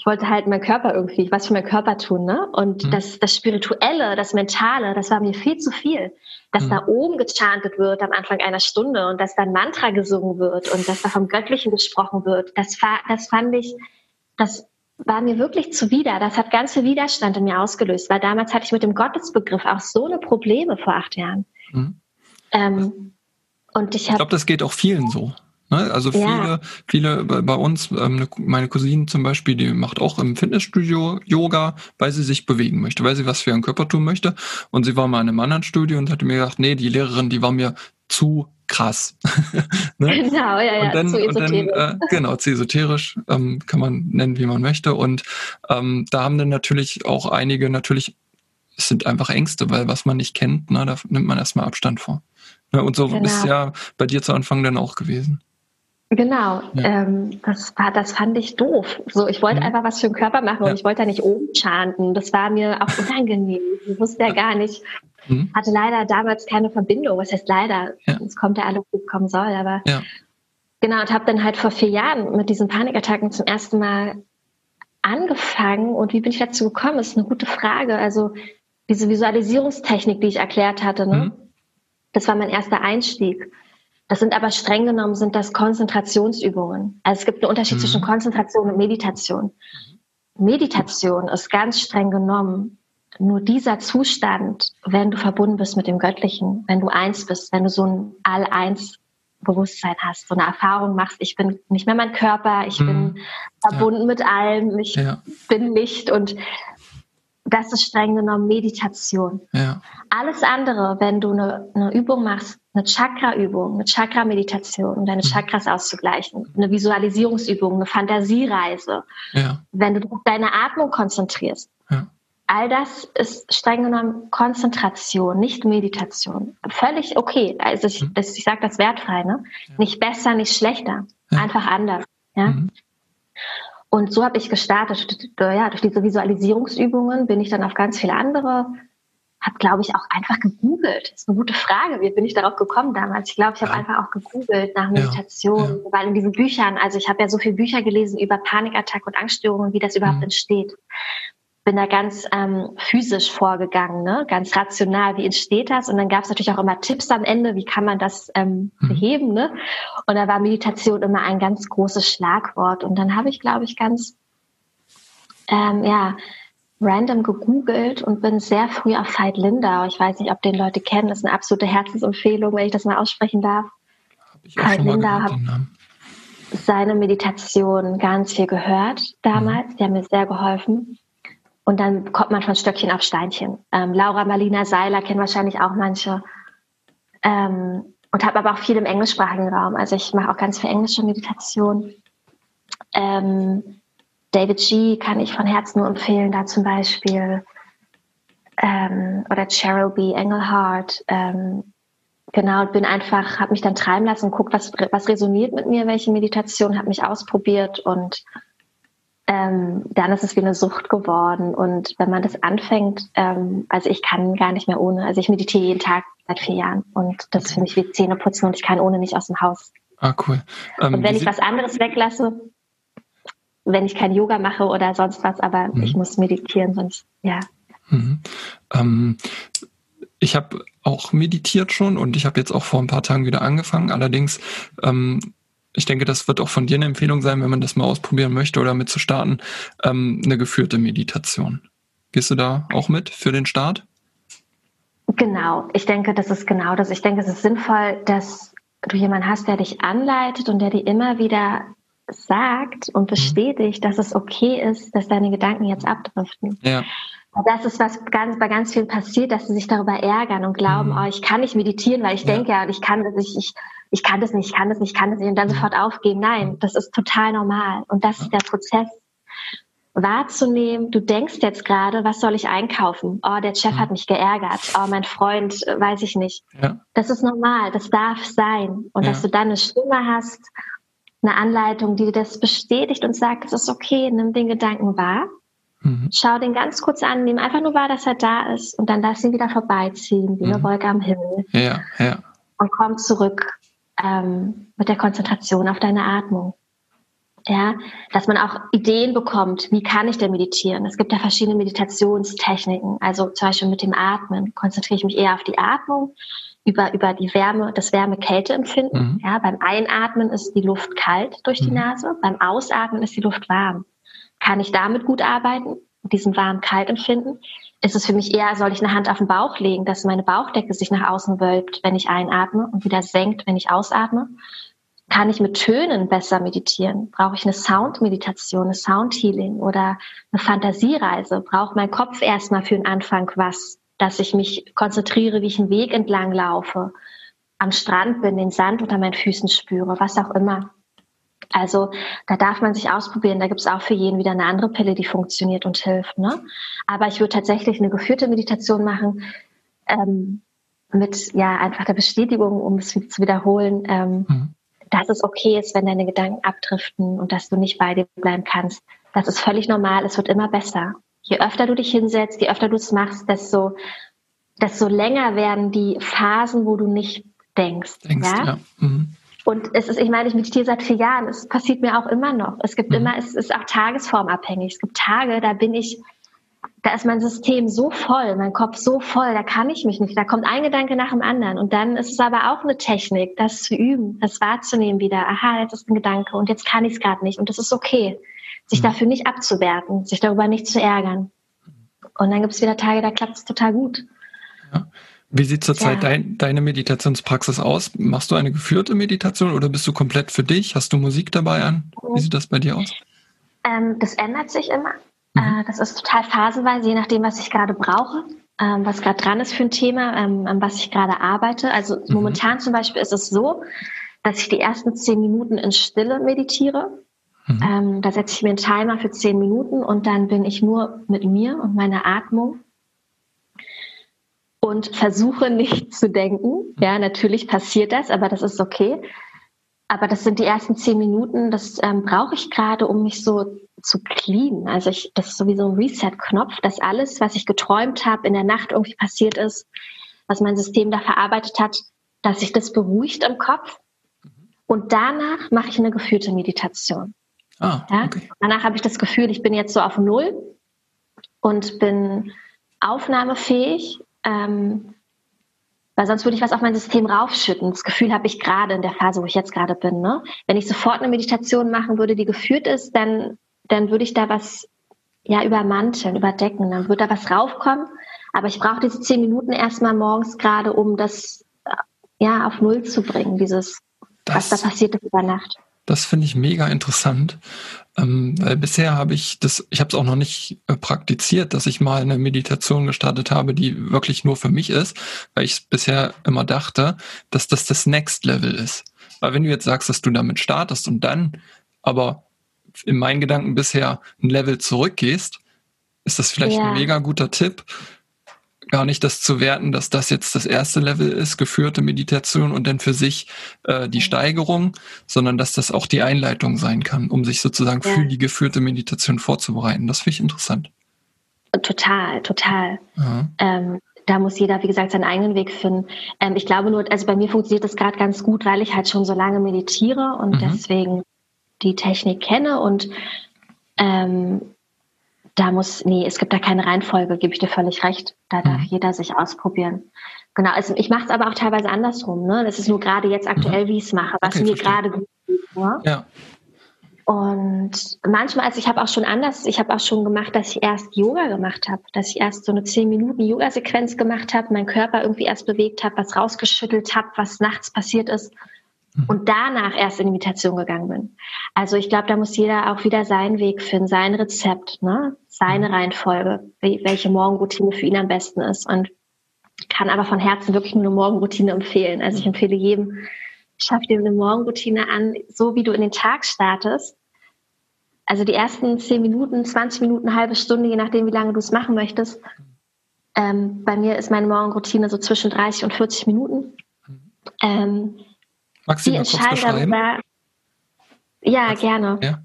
Ich wollte halt meinen Körper irgendwie, was für meinen Körper tun, ne? Und mhm. das, das Spirituelle, das Mentale, das war mir viel zu viel. Dass mhm. da oben gechantet wird am Anfang einer Stunde und dass da ein Mantra gesungen wird und dass da vom Göttlichen gesprochen wird, das, war, das fand ich, das war mir wirklich zuwider. Das hat ganz viel Widerstand in mir ausgelöst, weil damals hatte ich mit dem Gottesbegriff auch so eine Probleme vor acht Jahren. Mhm. Ähm, und ich, ich glaube, das geht auch vielen so. Ne? Also viele, ja. viele bei uns, ähm, ne, meine Cousine zum Beispiel, die macht auch im Fitnessstudio Yoga, weil sie sich bewegen möchte, weil sie was für ihren Körper tun möchte. Und sie war mal in einem anderen Studio und hatte mir gedacht, nee, die Lehrerin, die war mir zu krass. <laughs> ne? <laughs> Genau, ja, ja, und dann, zu esoterisch. Und dann, äh, genau, zu esoterisch, ähm, kann man nennen, wie man möchte. Und ähm, da haben dann natürlich auch einige natürlich, es sind einfach Ängste, weil was man nicht kennt, ne, da nimmt man erstmal Abstand vor. Ne? Und so genau. ist ja bei dir zu Anfang dann auch gewesen. Genau, ja. ähm, das war, das fand ich doof. So, ich wollte mhm. einfach was für den Körper machen ja. und ich wollte da nicht oben chanten. Das war mir auch unangenehm. Ich wusste ja gar nicht. Mhm. Hatte leider damals keine Verbindung. Was heißt leider? Ja. Es kommt ja alles, es kommen soll. Aber ja. genau, und habe dann halt vor vier Jahren mit diesen Panikattacken zum ersten Mal angefangen. Und wie bin ich dazu gekommen? Das ist eine gute Frage. Also diese Visualisierungstechnik, die ich erklärt hatte, ne? Mhm. das war mein erster Einstieg. Das sind aber streng genommen sind das Konzentrationsübungen. Also es gibt einen Unterschied mhm. zwischen Konzentration und Meditation. Meditation ist ganz streng genommen nur dieser Zustand, wenn du verbunden bist mit dem Göttlichen, wenn du eins bist, wenn du so ein All-Eins Bewusstsein hast, so eine Erfahrung machst, ich bin nicht mehr mein Körper, ich mhm. bin verbunden ja. mit allem, ich ja. bin Licht und das ist streng genommen Meditation. Ja. Alles andere, wenn du eine, eine Übung machst, eine Chakra-Übung, eine Chakra-Meditation, um deine mhm. Chakras auszugleichen, eine Visualisierungsübung, eine Fantasiereise, ja. wenn du auf deine Atmung konzentrierst, ja. all das ist streng genommen Konzentration, nicht Meditation. Völlig okay. Also ich, mhm. ich sage das wertfrei, ne? Ja. Nicht besser, nicht schlechter, einfach anders. Ja. Mhm. Und so habe ich gestartet. Ja, durch diese Visualisierungsübungen bin ich dann auf ganz viele andere, habe, glaube ich, auch einfach gegoogelt. Das ist eine gute Frage. Wie bin ich darauf gekommen damals? Ich glaube, ich habe ja. einfach auch gegoogelt nach Meditation, ja. Weil in diesen Büchern, also ich habe ja so viele Bücher gelesen über Panikattack und Angststörungen, wie das überhaupt mhm. entsteht bin da ganz ähm, physisch vorgegangen, ne? ganz rational, wie entsteht das? Und dann gab es natürlich auch immer Tipps am Ende, wie kann man das ähm, mhm. beheben. Ne? Und da war Meditation immer ein ganz großes Schlagwort. Und dann habe ich, glaube ich, ganz ähm, ja, random gegoogelt und bin sehr früh auf Veit Lindau. Ich weiß nicht, ob den Leute kennen. Das ist eine absolute Herzensempfehlung, wenn ich das mal aussprechen darf. Veit Lindau hat seine Meditation ganz viel gehört damals. Mhm. Die haben mir sehr geholfen. Und dann kommt man von Stöckchen auf Steinchen. Ähm, Laura Marlina Seiler kennen wahrscheinlich auch manche. Ähm, und habe aber auch viel im englischsprachigen Raum. Also ich mache auch ganz viel englische Meditation. Ähm, David G. kann ich von Herzen nur empfehlen, da zum Beispiel. Ähm, oder Cheryl B. Engelhardt. Ähm, genau, bin einfach, habe mich dann treiben lassen, guckt, was, was resoniert mit mir, welche Meditation, habe mich ausprobiert und ähm, dann ist es wie eine Sucht geworden. Und wenn man das anfängt, ähm, also ich kann gar nicht mehr ohne. Also ich meditiere jeden Tag seit vier Jahren und das ist für mich wie Zähne putzen und ich kann ohne nicht aus dem Haus. Ah, cool. Ähm, und wenn ich was anderes weglasse, wenn ich kein Yoga mache oder sonst was, aber mhm. ich muss meditieren, sonst, ja. Mhm. Ähm, ich habe auch meditiert schon und ich habe jetzt auch vor ein paar Tagen wieder angefangen. Allerdings, ähm, ich denke, das wird auch von dir eine Empfehlung sein, wenn man das mal ausprobieren möchte oder mit zu starten, ähm, eine geführte Meditation. Gehst du da auch mit für den Start? Genau, ich denke, das ist genau das. Ich denke, es ist sinnvoll, dass du jemanden hast, der dich anleitet und der dir immer wieder sagt und mhm. bestätigt, dass es okay ist, dass deine Gedanken jetzt abdriften. Ja. Das ist was ganz, bei ganz vielen passiert, dass sie sich darüber ärgern und glauben, mhm. oh, ich kann nicht meditieren, weil ich ja. denke ja, ich kann das nicht, ich, ich kann das nicht, ich kann das nicht, ich kann das nicht und dann sofort aufgeben. Nein, das ist total normal. Und das ist der Prozess, wahrzunehmen, du denkst jetzt gerade, was soll ich einkaufen? Oh, der Chef hat mhm. mich geärgert. Oh, mein Freund, äh, weiß ich nicht. Ja. Das ist normal, das darf sein. Und ja. dass du dann eine Stimme hast, eine Anleitung, die das bestätigt und sagt, es ist okay, nimm den Gedanken wahr. Mhm. Schau den ganz kurz an, nimm einfach nur wahr, dass er da ist und dann lass ihn wieder vorbeiziehen, wie eine mhm. Wolke am Himmel. Ja, ja. Und komm zurück ähm, mit der Konzentration auf deine Atmung ja, dass man auch Ideen bekommt, wie kann ich denn meditieren? Es gibt ja verschiedene Meditationstechniken. Also zum Beispiel mit dem Atmen konzentriere ich mich eher auf die Atmung, über, über die Wärme, das Wärme-Kälte-Empfinden. Mhm. Ja, beim Einatmen ist die Luft kalt durch die mhm. Nase, beim Ausatmen ist die Luft warm. Kann ich damit gut arbeiten, mit diesem warm-kalt-Empfinden? Ist es für mich eher, soll ich eine Hand auf den Bauch legen, dass meine Bauchdecke sich nach außen wölbt, wenn ich einatme und wieder senkt, wenn ich ausatme? Kann ich mit Tönen besser meditieren? Brauche ich eine Soundmeditation, eine Soundhealing oder eine Fantasiereise? Braucht mein Kopf erstmal für den Anfang was, dass ich mich konzentriere, wie ich einen Weg entlang laufe, am Strand bin, den Sand unter meinen Füßen spüre, was auch immer. Also da darf man sich ausprobieren. Da gibt es auch für jeden wieder eine andere Pille, die funktioniert und hilft. Ne? Aber ich würde tatsächlich eine geführte Meditation machen ähm, mit ja einfach der Bestätigung, um es zu wiederholen. Ähm, mhm dass es okay ist, wenn deine Gedanken abdriften und dass du nicht bei dir bleiben kannst. Das ist völlig normal. Es wird immer besser. Je öfter du dich hinsetzt, je öfter du es machst, desto, desto länger werden die Phasen, wo du nicht denkst. denkst ja? ja. Mhm. Und es ist, ich meine, ich meditiere seit vier Jahren. Es passiert mir auch immer noch. Es gibt mhm. immer, es ist auch tagesformabhängig. Es gibt Tage, da bin ich da ist mein System so voll, mein Kopf so voll, da kann ich mich nicht. Da kommt ein Gedanke nach dem anderen. Und dann ist es aber auch eine Technik, das zu üben, das wahrzunehmen wieder. Aha, jetzt ist ein Gedanke und jetzt kann ich es gerade nicht. Und das ist okay. Sich mhm. dafür nicht abzuwerten, sich darüber nicht zu ärgern. Und dann gibt es wieder Tage, da klappt es total gut. Ja. Wie sieht zurzeit ja. dein, deine Meditationspraxis aus? Machst du eine geführte Meditation oder bist du komplett für dich? Hast du Musik dabei an? Wie sieht das bei dir aus? Ähm, das ändert sich immer. Mhm. Äh, das ist total phasenweise, je nachdem, was ich gerade brauche, ähm, was gerade dran ist für ein Thema, ähm, an was ich gerade arbeite. Also mhm. momentan zum Beispiel ist es so, dass ich die ersten zehn Minuten in Stille meditiere. Mhm. Ähm, da setze ich mir einen Timer für zehn Minuten und dann bin ich nur mit mir und meiner Atmung und versuche nicht zu denken. Ja, natürlich passiert das, aber das ist okay. Aber das sind die ersten zehn Minuten, das ähm, brauche ich gerade, um mich so zu clean. Also ich, das ist sowieso ein Reset-Knopf, dass alles, was ich geträumt habe, in der Nacht irgendwie passiert ist, was mein System da verarbeitet hat, dass sich das beruhigt im Kopf. Und danach mache ich eine geführte Meditation. Ah, okay. ja? Danach habe ich das Gefühl, ich bin jetzt so auf Null und bin aufnahmefähig. Ähm, weil sonst würde ich was auf mein System raufschütten. Das Gefühl habe ich gerade in der Phase, wo ich jetzt gerade bin. Ne? Wenn ich sofort eine Meditation machen würde, die geführt ist, dann, dann würde ich da was ja übermanteln, überdecken. Dann würde da was raufkommen. Aber ich brauche diese zehn Minuten erstmal morgens gerade, um das ja auf Null zu bringen, dieses, das, was da passiert ist über Nacht. Das finde ich mega interessant, ähm, weil bisher habe ich das, ich habe es auch noch nicht äh, praktiziert, dass ich mal eine Meditation gestartet habe, die wirklich nur für mich ist, weil ich bisher immer dachte, dass das das Next Level ist. Weil wenn du jetzt sagst, dass du damit startest und dann aber in meinen Gedanken bisher ein Level zurückgehst, ist das vielleicht ja. ein mega guter Tipp, gar nicht das zu werten, dass das jetzt das erste Level ist, geführte Meditation und dann für sich äh, die Steigerung, sondern dass das auch die Einleitung sein kann, um sich sozusagen ja. für die geführte Meditation vorzubereiten. Das finde ich interessant. Total, total. Ähm, da muss jeder, wie gesagt, seinen eigenen Weg finden. Ähm, ich glaube nur, also bei mir funktioniert das gerade ganz gut, weil ich halt schon so lange meditiere und mhm. deswegen die Technik kenne und ähm, da muss, nee, es gibt da keine Reihenfolge, gebe ich dir völlig recht. Da mhm. darf jeder sich ausprobieren. Genau, also ich mache es aber auch teilweise andersrum. Ne? Das ist nur gerade jetzt aktuell, mhm. wie ich es mache, was okay, mir gerade gut tut. Ne? Ja. Und manchmal, also ich habe auch schon anders, ich habe auch schon gemacht, dass ich erst Yoga gemacht habe, dass ich erst so eine 10 Minuten Yoga-Sequenz gemacht habe, meinen Körper irgendwie erst bewegt habe, was rausgeschüttelt habe, was nachts passiert ist mhm. Und danach erst in die Meditation gegangen bin. Also ich glaube, da muss jeder auch wieder seinen Weg finden, sein Rezept, ne? seine mhm. Reihenfolge, welche Morgenroutine für ihn am besten ist und kann aber von Herzen wirklich nur eine Morgenroutine empfehlen. Also ich empfehle jedem, schaff dir eine Morgenroutine an, so wie du in den Tag startest. Also die ersten 10 Minuten, 20 Minuten, eine halbe Stunde, je nachdem, wie lange du es machen möchtest. Ähm, bei mir ist meine Morgenroutine so zwischen 30 und 40 Minuten. Ähm, Magst du die entscheiden darüber. Ja, Magst gerne. Ja?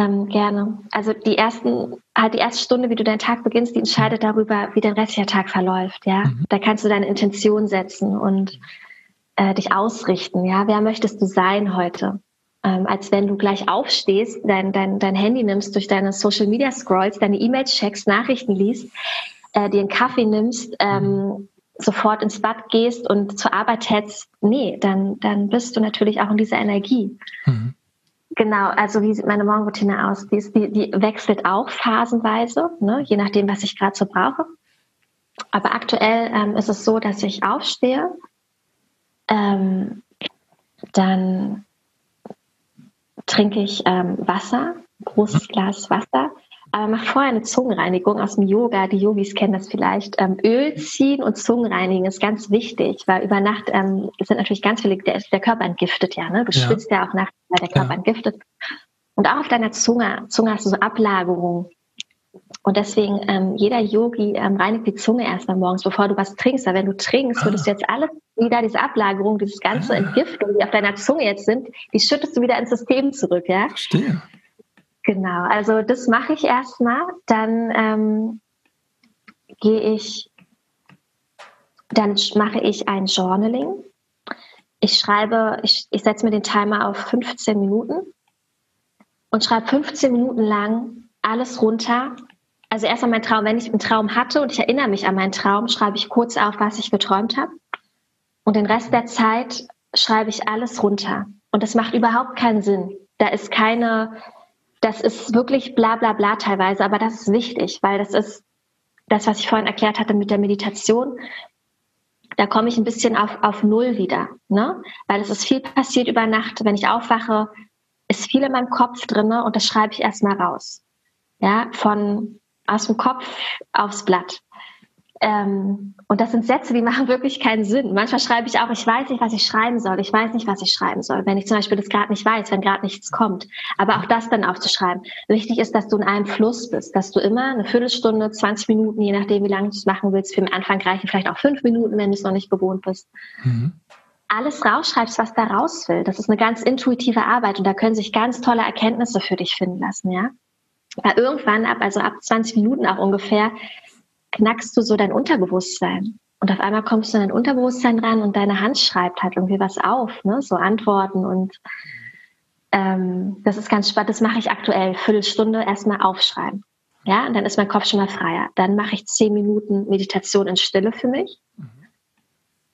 Ähm, gerne. Also die ersten, halt die erste Stunde, wie du deinen Tag beginnst, die entscheidet darüber, wie dein restlicher Tag verläuft. Ja, mhm. da kannst du deine Intention setzen und äh, dich ausrichten. Ja, wer möchtest du sein heute? Ähm, als wenn du gleich aufstehst, dein, dein, dein Handy nimmst, durch deine Social Media scrolls, deine E-Mails checkst, Nachrichten liest, äh, dir einen Kaffee nimmst, ähm, sofort ins Bad gehst und zur Arbeit tätst, nee, dann, dann bist du natürlich auch in dieser Energie. Mhm. Genau, also wie sieht meine Morgenroutine aus? Die, ist, die, die wechselt auch phasenweise, ne, je nachdem, was ich gerade so brauche. Aber aktuell ähm, ist es so, dass ich aufstehe, ähm, dann trinke ich ähm, Wasser, großes Glas Wasser, aber mach vorher eine Zungenreinigung aus dem Yoga. Die Yogis kennen das vielleicht. Ähm, Öl ziehen und Zungenreinigen ist ganz wichtig, weil über Nacht ähm, sind natürlich ganz viele, der, der Körper entgiftet ja, ne? Du ja. schwitzt ja auch nachts, weil der Körper ja. entgiftet. Und auch auf deiner Zunge, Zunge hast du so Ablagerungen. Und deswegen, ähm, jeder Yogi ähm, reinigt die Zunge erstmal morgens, bevor du was trinkst. Aber wenn du trinkst, würdest du jetzt alles wieder, diese Ablagerung, dieses ganze Entgiftung, die auf deiner Zunge jetzt sind, die schüttest du wieder ins System zurück, ja? Verstehe. Genau, also das mache ich erstmal. Dann ähm, gehe ich, dann mache ich ein Journaling. Ich schreibe, ich, ich setze mir den Timer auf 15 Minuten und schreibe 15 Minuten lang alles runter. Also erstmal mein Traum, wenn ich einen Traum hatte und ich erinnere mich an meinen Traum, schreibe ich kurz auf, was ich geträumt habe. Und den Rest der Zeit schreibe ich alles runter. Und das macht überhaupt keinen Sinn. Da ist keine, das ist wirklich bla bla bla teilweise, aber das ist wichtig, weil das ist das, was ich vorhin erklärt hatte mit der Meditation. Da komme ich ein bisschen auf, auf Null wieder, ne? Weil es ist viel passiert über Nacht. Wenn ich aufwache, ist viel in meinem Kopf drinne und das schreibe ich erstmal raus. Ja, von aus dem Kopf aufs Blatt. Ähm, und das sind Sätze, die machen <laughs> wirklich keinen Sinn. Manchmal schreibe ich auch, ich weiß nicht, was ich schreiben soll. Ich weiß nicht, was ich schreiben soll. Wenn ich zum Beispiel das gerade nicht weiß, wenn gerade nichts kommt. Aber auch das dann aufzuschreiben. Wichtig ist, dass du in einem Fluss bist, dass du immer eine Viertelstunde, 20 Minuten, je nachdem, wie lange du es machen willst, für den Anfang reichen vielleicht auch fünf Minuten, wenn du es noch nicht gewohnt bist. Mhm. Alles rausschreibst, was da raus will. Das ist eine ganz intuitive Arbeit und da können sich ganz tolle Erkenntnisse für dich finden lassen, ja. Aber irgendwann ab, also ab 20 Minuten auch ungefähr, knackst du so dein Unterbewusstsein. Und auf einmal kommst du in dein Unterbewusstsein ran und deine Hand schreibt halt irgendwie was auf, ne? so Antworten und ähm, das ist ganz spannend. Das mache ich aktuell. Viertelstunde erstmal aufschreiben. Ja, und dann ist mein Kopf schon mal freier. Dann mache ich zehn Minuten Meditation in Stille für mich.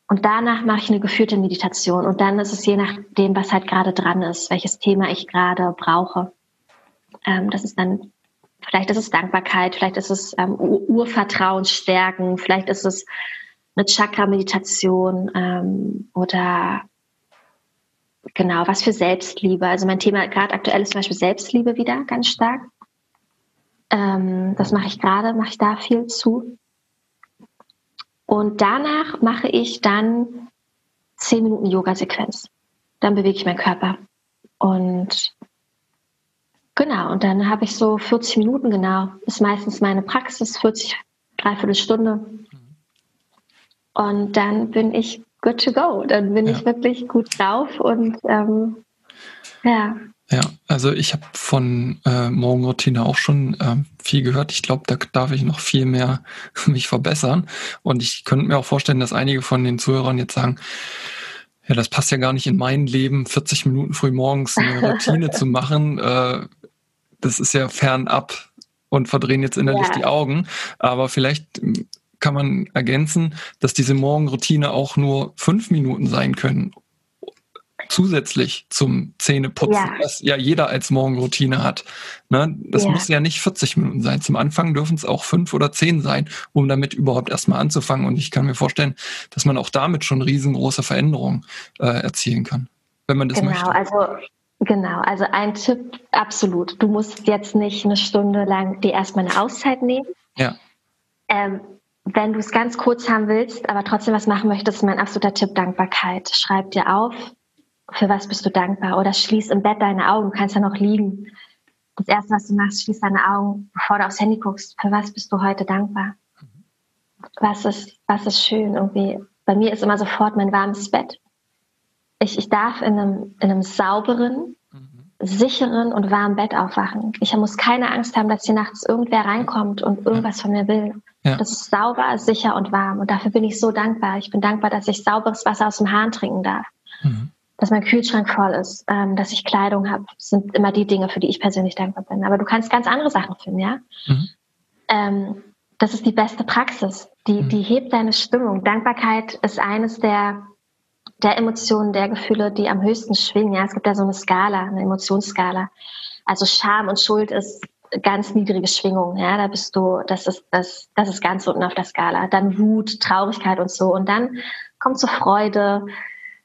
Und danach mache ich eine geführte Meditation. Und dann ist es je nachdem, was halt gerade dran ist, welches Thema ich gerade brauche. Ähm, das ist dann Vielleicht ist es Dankbarkeit, vielleicht ist es ähm, Urvertrauen stärken, vielleicht ist es eine Chakra-Meditation ähm, oder genau, was für Selbstliebe. Also mein Thema gerade aktuell ist zum Beispiel Selbstliebe wieder ganz stark. Ähm, das mache ich gerade, mache ich da viel zu. Und danach mache ich dann zehn Minuten Yoga-Sequenz. Dann bewege ich meinen Körper. Und Genau, und dann habe ich so 40 Minuten genau, ist meistens meine Praxis, 40, dreiviertel Stunde. Und dann bin ich good to go. Dann bin ja. ich wirklich gut drauf und ähm, ja. Ja, also ich habe von äh, Morgenroutine auch schon äh, viel gehört. Ich glaube, da darf ich noch viel mehr <laughs> mich verbessern. Und ich könnte mir auch vorstellen, dass einige von den Zuhörern jetzt sagen, ja, das passt ja gar nicht in mein Leben, 40 Minuten früh morgens eine <laughs> Routine zu machen. Äh, das ist ja fernab und verdrehen jetzt innerlich ja. die Augen. Aber vielleicht kann man ergänzen, dass diese Morgenroutine auch nur fünf Minuten sein können zusätzlich zum Zähneputzen, ja. was ja jeder als Morgenroutine hat. Ne? Das ja. muss ja nicht 40 Minuten sein. Zum Anfang dürfen es auch fünf oder zehn sein, um damit überhaupt erstmal anzufangen. Und ich kann mir vorstellen, dass man auch damit schon riesengroße Veränderungen äh, erzielen kann, wenn man das genau, möchte. Also Genau, also ein Tipp, absolut. Du musst jetzt nicht eine Stunde lang dir erstmal eine Auszeit nehmen. Ja. Ähm, wenn du es ganz kurz haben willst, aber trotzdem was machen möchtest, ist mein absoluter Tipp Dankbarkeit. Schreib dir auf, für was bist du dankbar? Oder schließ im Bett deine Augen, du kannst ja noch liegen. Das erste, was du machst, schließ deine Augen, bevor du aufs Handy guckst. Für was bist du heute dankbar? Was ist, was ist schön irgendwie? Bei mir ist immer sofort mein warmes Bett. Ich, ich darf in einem, in einem sauberen, sicheren und warmen Bett aufwachen. Ich muss keine Angst haben, dass hier nachts irgendwer reinkommt und irgendwas von mir will. Ja. Das ist sauber, sicher und warm. Und dafür bin ich so dankbar. Ich bin dankbar, dass ich sauberes Wasser aus dem Hahn trinken darf. Mhm dass mein Kühlschrank voll ist, ähm, dass ich Kleidung habe, sind immer die Dinge, für die ich persönlich dankbar bin. Aber du kannst ganz andere Sachen finden, ja. Mhm. Ähm, das ist die beste Praxis. Die, mhm. die hebt deine Stimmung. Dankbarkeit ist eines der, der Emotionen, der Gefühle, die am höchsten schwingen. Ja, es gibt ja so eine Skala, eine Emotionsskala. Also Scham und Schuld ist ganz niedrige Schwingung. Ja, da bist du, das ist, das, das ist ganz unten auf der Skala. Dann Wut, Traurigkeit und so. Und dann kommt so Freude,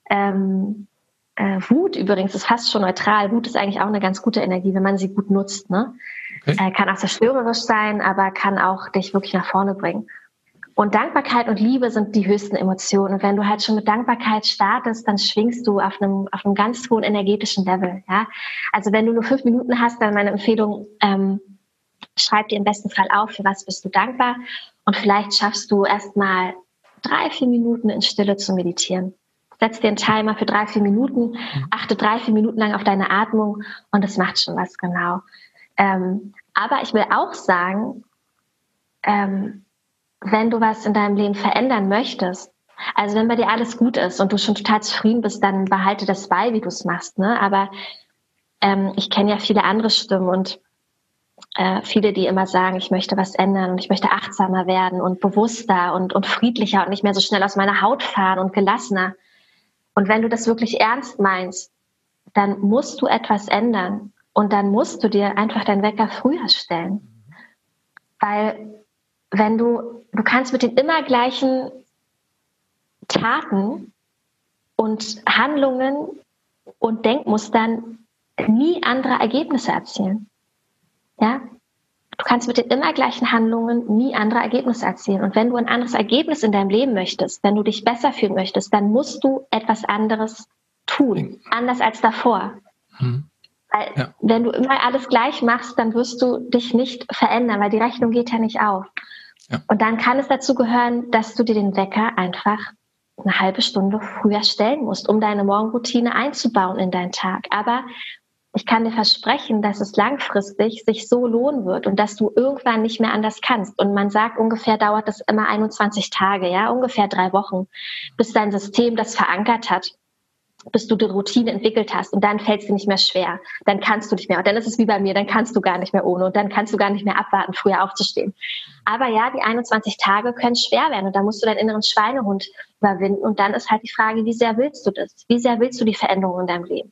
ähm, äh, Wut übrigens ist fast schon neutral. Wut ist eigentlich auch eine ganz gute Energie, wenn man sie gut nutzt. Ne? Okay. Äh, kann auch zerstörerisch sein, aber kann auch dich wirklich nach vorne bringen. Und Dankbarkeit und Liebe sind die höchsten Emotionen. Und wenn du halt schon mit Dankbarkeit startest, dann schwingst du auf einem, auf einem ganz hohen energetischen Level. Ja? Also wenn du nur fünf Minuten hast, dann meine Empfehlung, ähm, schreib dir im besten Fall auf, für was bist du dankbar. Und vielleicht schaffst du erst mal drei, vier Minuten in Stille zu meditieren setz dir einen Timer für drei, vier Minuten, achte drei, vier Minuten lang auf deine Atmung und das macht schon was genau. Ähm, aber ich will auch sagen, ähm, wenn du was in deinem Leben verändern möchtest, also wenn bei dir alles gut ist und du schon total zufrieden bist, dann behalte das bei, wie du es machst. Ne? Aber ähm, ich kenne ja viele andere Stimmen und äh, viele, die immer sagen, ich möchte was ändern und ich möchte achtsamer werden und bewusster und, und friedlicher und nicht mehr so schnell aus meiner Haut fahren und gelassener. Und wenn du das wirklich ernst meinst, dann musst du etwas ändern und dann musst du dir einfach deinen Wecker früher stellen. Weil wenn du, du kannst mit den immer gleichen Taten und Handlungen und Denkmustern nie andere Ergebnisse erzielen. Ja? Du kannst mit den immer gleichen Handlungen nie andere Ergebnisse erzielen. Und wenn du ein anderes Ergebnis in deinem Leben möchtest, wenn du dich besser fühlen möchtest, dann musst du etwas anderes tun, anders als davor. Hm. Weil ja. wenn du immer alles gleich machst, dann wirst du dich nicht verändern, weil die Rechnung geht ja nicht auf. Und dann kann es dazu gehören, dass du dir den Wecker einfach eine halbe Stunde früher stellen musst, um deine Morgenroutine einzubauen in deinen Tag. Aber ich kann dir versprechen, dass es langfristig sich so lohnen wird und dass du irgendwann nicht mehr anders kannst. Und man sagt, ungefähr dauert das immer 21 Tage, ja, ungefähr drei Wochen, bis dein System das verankert hat, bis du die Routine entwickelt hast und dann fällt es dir nicht mehr schwer. Dann kannst du nicht mehr. Und dann ist es wie bei mir, dann kannst du gar nicht mehr ohne und dann kannst du gar nicht mehr abwarten, früher aufzustehen. Aber ja, die 21 Tage können schwer werden und da musst du deinen inneren Schweinehund überwinden. Und dann ist halt die Frage, wie sehr willst du das? Wie sehr willst du die Veränderung in deinem Leben?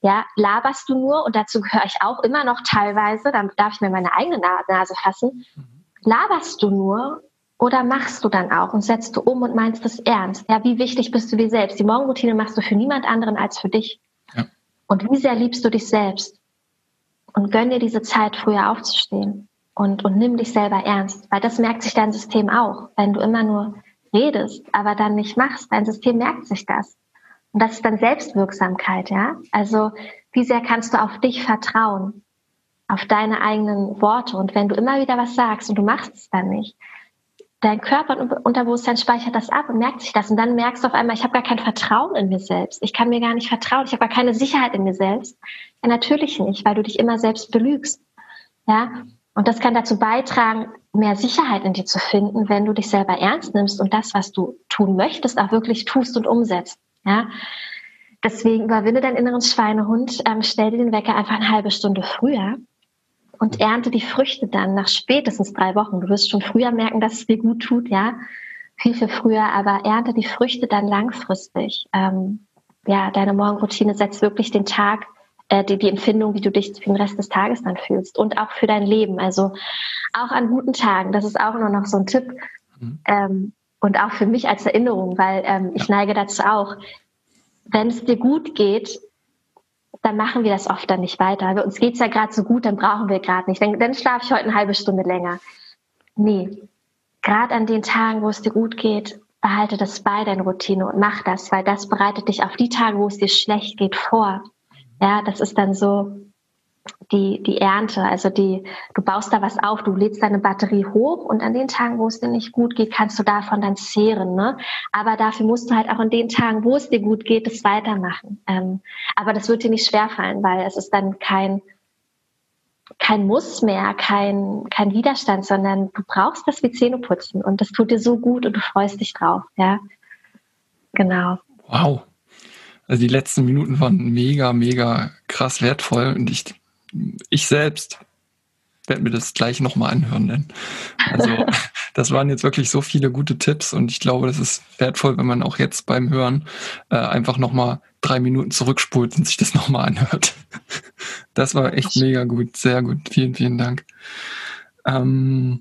Ja, laberst du nur, und dazu gehöre ich auch immer noch teilweise, dann darf ich mir meine eigene Nase fassen, laberst du nur oder machst du dann auch und setzt du um und meinst es ernst? Ja, wie wichtig bist du dir selbst? Die Morgenroutine machst du für niemand anderen als für dich. Ja. Und wie sehr liebst du dich selbst? Und gönn dir diese Zeit, früher aufzustehen. Und, und nimm dich selber ernst. Weil das merkt sich dein System auch. Wenn du immer nur redest, aber dann nicht machst, dein System merkt sich das. Und das ist dann Selbstwirksamkeit, ja. Also wie sehr kannst du auf dich vertrauen, auf deine eigenen Worte. Und wenn du immer wieder was sagst und du machst es dann nicht, dein Körper und Unterbewusstsein speichert das ab und merkt sich das. Und dann merkst du auf einmal, ich habe gar kein Vertrauen in mir selbst. Ich kann mir gar nicht vertrauen. Ich habe gar keine Sicherheit in mir selbst. Ja, natürlich nicht, weil du dich immer selbst belügst. Ja, und das kann dazu beitragen, mehr Sicherheit in dir zu finden, wenn du dich selber ernst nimmst und das, was du tun möchtest, auch wirklich tust und umsetzt. Ja, deswegen überwinde deinen inneren Schweinehund, ähm, stell dir den Wecker einfach eine halbe Stunde früher und ernte die Früchte dann nach spätestens drei Wochen. Du wirst schon früher merken, dass es dir gut tut, ja, viel, viel früher, aber ernte die Früchte dann langfristig. Ähm, ja, deine Morgenroutine setzt wirklich den Tag, äh, die, die Empfindung, wie du dich für den Rest des Tages dann fühlst und auch für dein Leben. Also auch an guten Tagen, das ist auch nur noch so ein Tipp. Mhm. Ähm, und auch für mich als Erinnerung, weil ähm, ich neige dazu auch, wenn es dir gut geht, dann machen wir das oft dann nicht weiter. Uns geht's ja gerade so gut, dann brauchen wir gerade nicht. Dann, dann schlafe ich heute eine halbe Stunde länger. Nee, gerade an den Tagen, wo es dir gut geht, behalte das bei deiner Routine und mach das, weil das bereitet dich auf die Tage, wo es dir schlecht geht, vor. Ja, das ist dann so, die, die Ernte, also die, du baust da was auf, du lädst deine Batterie hoch und an den Tagen, wo es dir nicht gut geht, kannst du davon dann zehren. Ne? Aber dafür musst du halt auch an den Tagen, wo es dir gut geht, das weitermachen. Ähm, aber das wird dir nicht schwerfallen, weil es ist dann kein, kein Muss mehr, kein, kein Widerstand, sondern du brauchst das wie Zähne putzen und das tut dir so gut und du freust dich drauf. Ja, genau. Wow. Also die letzten Minuten waren mega, mega krass wertvoll und ich ich selbst werde mir das gleich nochmal anhören, denn also <laughs> das waren jetzt wirklich so viele gute Tipps und ich glaube, das ist wertvoll, wenn man auch jetzt beim Hören äh, einfach nochmal drei Minuten zurückspult und sich das nochmal anhört. <laughs> Das war echt mega gut, sehr gut. Vielen, vielen Dank. Ähm,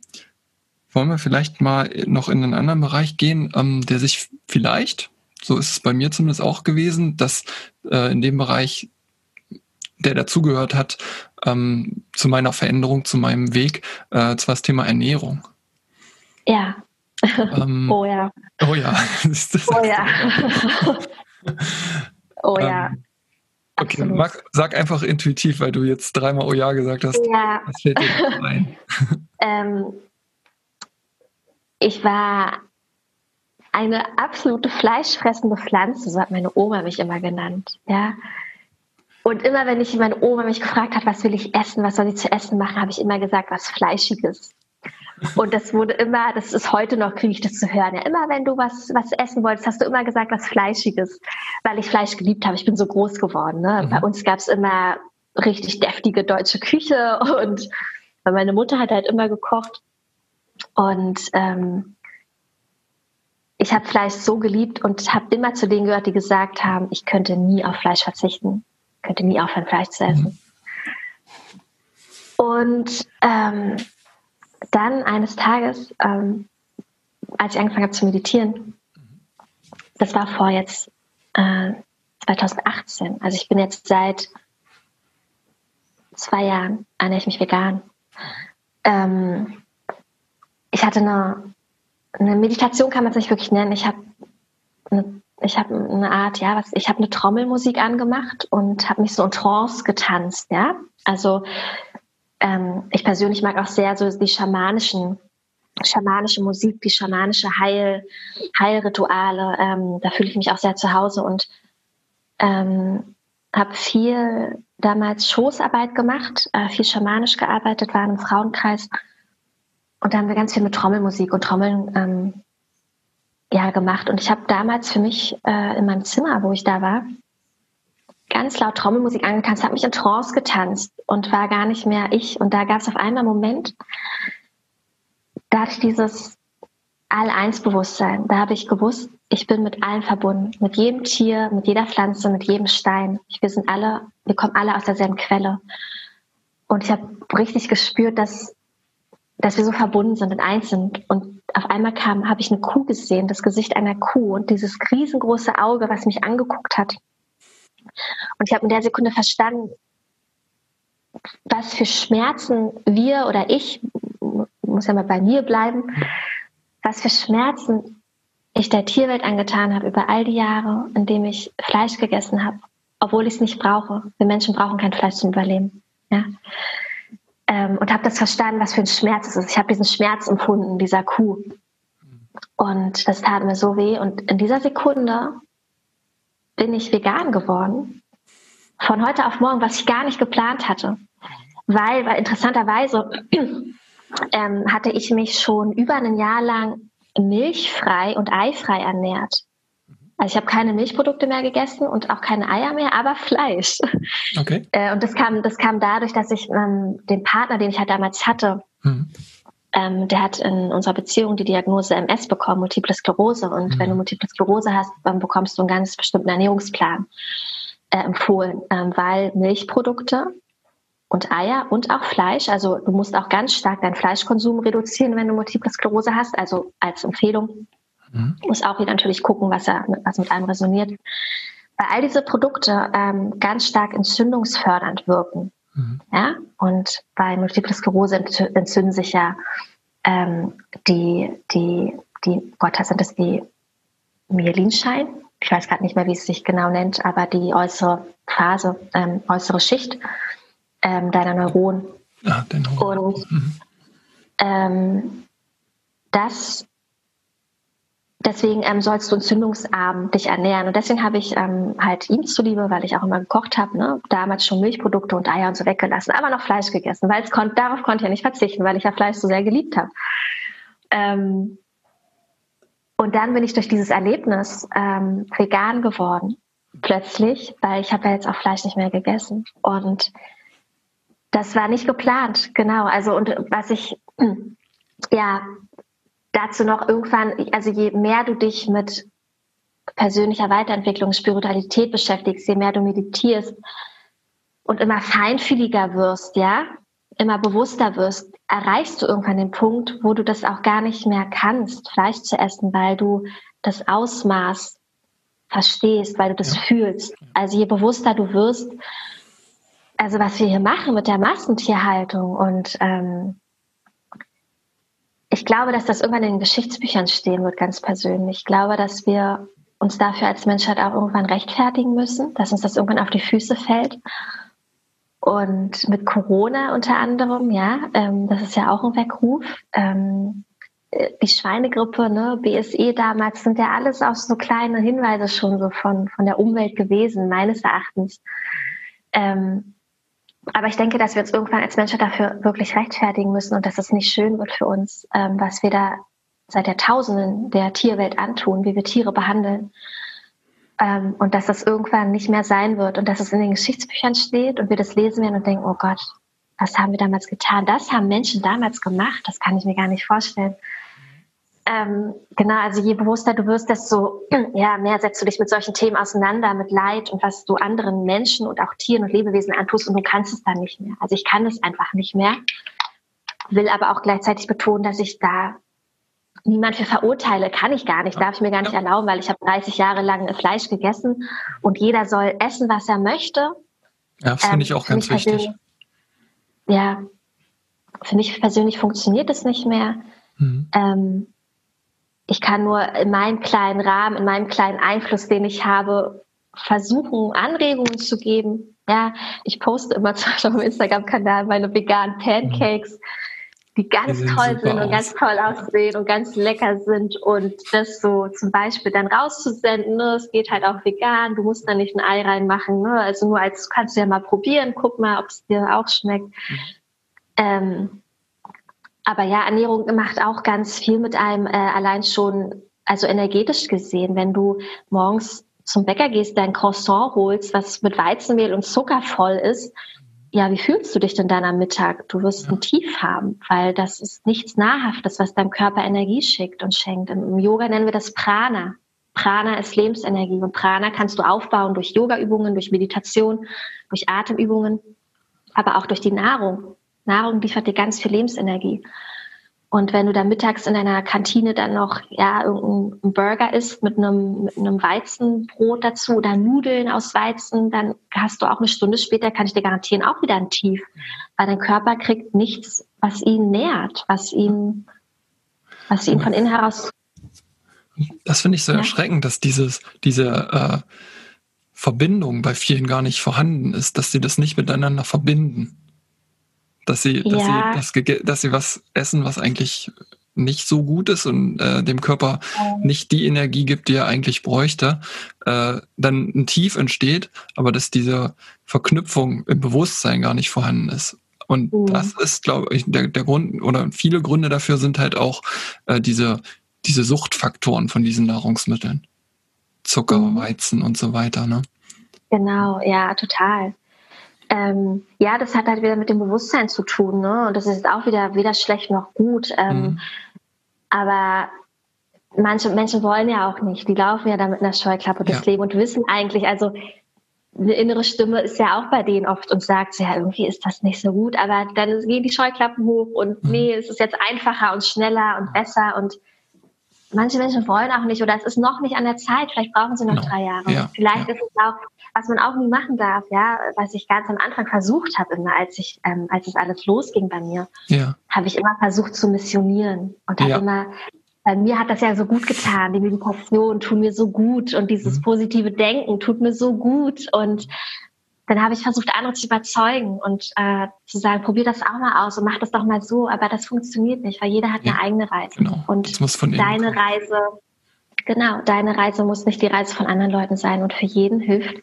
wollen wir vielleicht mal noch in einen anderen Bereich gehen, ähm, der sich vielleicht, so ist es bei mir zumindest auch gewesen, dass äh, in dem Bereich der dazugehört hat ähm, zu meiner Veränderung, zu meinem Weg, äh, zwar das Thema Ernährung. Ja. Ähm, <laughs> oh ja. Oh ja. <laughs> oh ja. <laughs> oh ja. Ähm, okay, Max, sag einfach intuitiv, weil du jetzt dreimal Oh ja gesagt hast. Ja. Was fällt dir ein? ähm, ich war eine absolute fleischfressende Pflanze, so hat meine Oma mich immer genannt. Ja. Und immer wenn ich meine Oma mich gefragt hat, was will ich essen, was soll ich zu essen machen, habe ich immer gesagt, was Fleischiges. Und das wurde immer, das ist heute noch, kriege ich das zu hören. Ja, immer wenn du was, was essen wolltest, hast du immer gesagt, was Fleischiges, weil ich Fleisch geliebt habe. Ich bin so groß geworden. Ne? Mhm. Bei uns gab es immer richtig deftige deutsche Küche <laughs> und meine Mutter hat halt immer gekocht. Und ähm, ich habe Fleisch so geliebt und habe immer zu denen gehört, die gesagt haben, ich könnte nie auf Fleisch verzichten könnte nie aufhören, Fleisch zu essen. Mhm. Und ähm, dann eines Tages, ähm, als ich angefangen habe zu meditieren, das war vor jetzt äh, 2018, also ich bin jetzt seit zwei Jahren, ernähre ich mich vegan. Ähm, ich hatte eine, eine Meditation, kann man es nicht wirklich nennen. Ich habe eine ich habe eine Art, ja, was, ich habe eine Trommelmusik angemacht und habe mich so in Trance getanzt, ja. Also ähm, ich persönlich mag auch sehr so die schamanischen, schamanische Musik, die schamanische Heil, Heilrituale. Ähm, da fühle ich mich auch sehr zu Hause und ähm, habe viel damals Schoßarbeit gemacht, äh, viel schamanisch gearbeitet, war einem Frauenkreis und da haben wir ganz viel mit Trommelmusik und Trommeln ähm, ja, gemacht. Und ich habe damals für mich äh, in meinem Zimmer, wo ich da war, ganz laut Trommelmusik angetanzt, habe mich in Trance getanzt und war gar nicht mehr ich. Und da gab es auf einmal einen Moment, da hatte ich dieses All-Eins-Bewusstsein. Da habe ich gewusst, ich bin mit allen verbunden, mit jedem Tier, mit jeder Pflanze, mit jedem Stein. Wir sind alle, wir kommen alle aus derselben Quelle. Und ich habe richtig gespürt, dass, dass wir so verbunden sind und eins sind. Und auf einmal kam, habe ich eine Kuh gesehen, das Gesicht einer Kuh und dieses riesengroße Auge, was mich angeguckt hat. Und ich habe in der Sekunde verstanden, was für Schmerzen wir oder ich, muss ja mal bei mir bleiben, was für Schmerzen ich der Tierwelt angetan habe über all die Jahre, in denen ich Fleisch gegessen habe, obwohl ich es nicht brauche. Wir Menschen brauchen kein Fleisch zum Überleben. Ja? Ähm, und habe das verstanden, was für ein Schmerz es ist. Ich habe diesen Schmerz empfunden, dieser Kuh. Und das tat mir so weh. Und in dieser Sekunde bin ich vegan geworden. Von heute auf morgen, was ich gar nicht geplant hatte. Weil, weil interessanterweise <clears throat> ähm, hatte ich mich schon über ein Jahr lang milchfrei und eifrei ernährt. Also ich habe keine Milchprodukte mehr gegessen und auch keine Eier mehr, aber Fleisch. Okay. Äh, und das kam, das kam dadurch, dass ich ähm, den Partner, den ich halt damals hatte, mhm. ähm, der hat in unserer Beziehung die Diagnose MS bekommen, Multiple Sklerose. Und mhm. wenn du Multiple Sklerose hast, dann bekommst du einen ganz bestimmten Ernährungsplan äh, empfohlen, ähm, weil Milchprodukte und Eier und auch Fleisch. Also du musst auch ganz stark deinen Fleischkonsum reduzieren, wenn du Multiple Sklerose hast. Also als Empfehlung. Mhm. Muss auch wieder natürlich gucken, was, er, was mit einem resoniert. Weil all diese Produkte ähm, ganz stark entzündungsfördernd wirken. Mhm. Ja? Und bei Multiple Sklerose entzünden sich ja ähm, die, die, die, Gott, sind das die Myelinschein? Ich weiß gerade nicht mehr, wie es sich genau nennt, aber die äußere Phase, ähm, äußere Schicht ähm, deiner Neuronen. Ah, Und mhm. ähm, das deswegen ähm, sollst du entzündungsarm dich ernähren. Und deswegen habe ich ähm, halt ihm zuliebe, weil ich auch immer gekocht habe, ne, damals schon Milchprodukte und Eier und so weggelassen, aber noch Fleisch gegessen, weil es kon darauf konnte ich ja nicht verzichten, weil ich ja Fleisch so sehr geliebt habe. Ähm, und dann bin ich durch dieses Erlebnis ähm, vegan geworden, plötzlich, weil ich habe ja jetzt auch Fleisch nicht mehr gegessen. Und das war nicht geplant, genau. Also und was ich ja dazu noch irgendwann, also je mehr du dich mit persönlicher Weiterentwicklung, Spiritualität beschäftigst, je mehr du meditierst und immer feinfühliger wirst, ja, immer bewusster wirst, erreichst du irgendwann den Punkt, wo du das auch gar nicht mehr kannst, Fleisch zu essen, weil du das Ausmaß verstehst, weil du das ja. fühlst. Also je bewusster du wirst, also was wir hier machen mit der Massentierhaltung und ähm, ich glaube, dass das irgendwann in den Geschichtsbüchern stehen wird, ganz persönlich. Ich glaube, dass wir uns dafür als Menschheit auch irgendwann rechtfertigen müssen, dass uns das irgendwann auf die Füße fällt. Und mit Corona unter anderem, ja, ähm, das ist ja auch ein Weckruf. Ähm, die Schweinegrippe, ne, BSE damals, sind ja alles auch so kleine Hinweise schon so von, von der Umwelt gewesen, meines Erachtens. Ähm, aber ich denke, dass wir uns irgendwann als Menschen dafür wirklich rechtfertigen müssen und dass es nicht schön wird für uns, ähm, was wir da seit Jahrtausenden der Tierwelt antun, wie wir Tiere behandeln. Ähm, und dass das irgendwann nicht mehr sein wird und dass es in den Geschichtsbüchern steht und wir das lesen werden und denken, oh Gott, was haben wir damals getan? Das haben Menschen damals gemacht, das kann ich mir gar nicht vorstellen. Ähm, genau, also je bewusster du wirst, desto <clears throat> ja, mehr setzt du dich mit solchen Themen auseinander, mit Leid und was du anderen Menschen und auch Tieren und Lebewesen antust und du kannst es dann nicht mehr. Also ich kann es einfach nicht mehr, will aber auch gleichzeitig betonen, dass ich da niemand für verurteile, kann ich gar nicht, darf ich mir gar nicht erlauben, weil ich habe 30 Jahre lang Fleisch gegessen und jeder soll essen, was er möchte. Ja, finde ähm, ich auch ganz wichtig. Ja, für mich persönlich funktioniert es nicht mehr. Mhm. Ähm, ich kann nur in meinem kleinen Rahmen, in meinem kleinen Einfluss, den ich habe, versuchen, Anregungen zu geben. Ja, ich poste immer <laughs> zum Beispiel auf dem Instagram-Kanal meine veganen Pancakes, die ganz die toll sind und aus. ganz toll aussehen und ganz lecker sind und das so zum Beispiel dann rauszusenden. Ne? Es geht halt auch vegan, du musst da nicht ein Ei reinmachen. Ne? Also nur als kannst du ja mal probieren, guck mal, ob es dir auch schmeckt. Mhm. Ähm, aber ja, Ernährung macht auch ganz viel mit einem, äh, allein schon, also energetisch gesehen, wenn du morgens zum Bäcker gehst, dein Croissant holst, was mit Weizenmehl und Zucker voll ist, ja, wie fühlst du dich denn dann am Mittag? Du wirst ein Tief haben, weil das ist nichts Nahrhaftes, was deinem Körper Energie schickt und schenkt. Im Yoga nennen wir das Prana. Prana ist Lebensenergie und Prana kannst du aufbauen durch Yoga-Übungen, durch Meditation, durch Atemübungen, aber auch durch die Nahrung. Nahrung liefert dir ganz viel Lebensenergie. Und wenn du da mittags in deiner Kantine dann noch ja irgendein Burger isst mit einem, mit einem Weizenbrot dazu oder Nudeln aus Weizen, dann hast du auch eine Stunde später, kann ich dir garantieren, auch wieder ein Tief. Weil dein Körper kriegt nichts, was ihn nährt, was ihn, was ihn von innen heraus. Das finde ich so ja? erschreckend, dass dieses, diese äh, Verbindung bei vielen gar nicht vorhanden ist, dass sie das nicht miteinander verbinden dass sie, dass, ja. sie das, dass sie was essen, was eigentlich nicht so gut ist und äh, dem Körper nicht die Energie gibt, die er eigentlich bräuchte, äh, dann ein Tief entsteht, aber dass diese Verknüpfung im Bewusstsein gar nicht vorhanden ist. Und mhm. das ist, glaube ich, der, der Grund oder viele Gründe dafür sind halt auch äh, diese, diese Suchtfaktoren von diesen Nahrungsmitteln. Zucker, mhm. Weizen und so weiter, ne? Genau, ja, total. Ähm, ja, das hat halt wieder mit dem Bewusstsein zu tun, ne? Und das ist auch wieder weder schlecht noch gut. Ähm, mhm. Aber manche Menschen wollen ja auch nicht. Die laufen ja da mit einer Scheuklappe durchs Leben und wissen eigentlich, also eine innere Stimme ist ja auch bei denen oft und sagt, ja, irgendwie ist das nicht so gut, aber dann gehen die Scheuklappen hoch und mhm. nee, es ist jetzt einfacher und schneller und besser und manche Menschen wollen auch nicht oder es ist noch nicht an der Zeit, vielleicht brauchen sie noch genau. drei Jahre. Ja. Vielleicht ja. ist es auch, was man auch nie machen darf, ja, was ich ganz am Anfang versucht habe, immer als ich, ähm, als es alles losging bei mir, ja. habe ich immer versucht zu missionieren und habe immer bei mir hat das ja so gut getan. Die Meditation tut mir so gut und dieses mhm. positive Denken tut mir so gut. Und dann habe ich versucht, andere zu überzeugen und äh, zu sagen, probier das auch mal aus und mach das doch mal so. Aber das funktioniert nicht, weil jeder hat ja, eine eigene Reise. Genau. Und deine. Reise, genau, deine Reise muss nicht die Reise von anderen Leuten sein. Und für jeden hilft,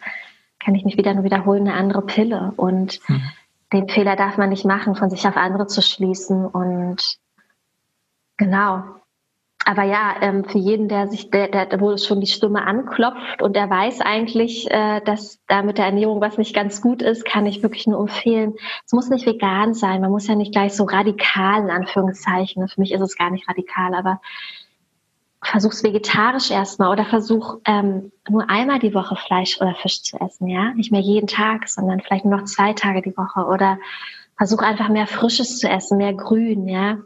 kann ich mich wieder nur wiederholen, eine andere Pille. Und mhm. den Fehler darf man nicht machen, von sich auf andere zu schließen. Und genau, aber ja, ähm, für jeden, der sich, der, der, wo schon die Stimme anklopft und der weiß eigentlich, äh, dass da mit der Ernährung was nicht ganz gut ist, kann ich wirklich nur empfehlen. Es muss nicht vegan sein, man muss ja nicht gleich so radikal in Anführungszeichen. Für mich ist es gar nicht radikal, aber versuch's vegetarisch erstmal oder versuch ähm, nur einmal die Woche Fleisch oder Fisch zu essen, ja, nicht mehr jeden Tag, sondern vielleicht nur noch zwei Tage die Woche oder versuch einfach mehr Frisches zu essen, mehr Grün, ja,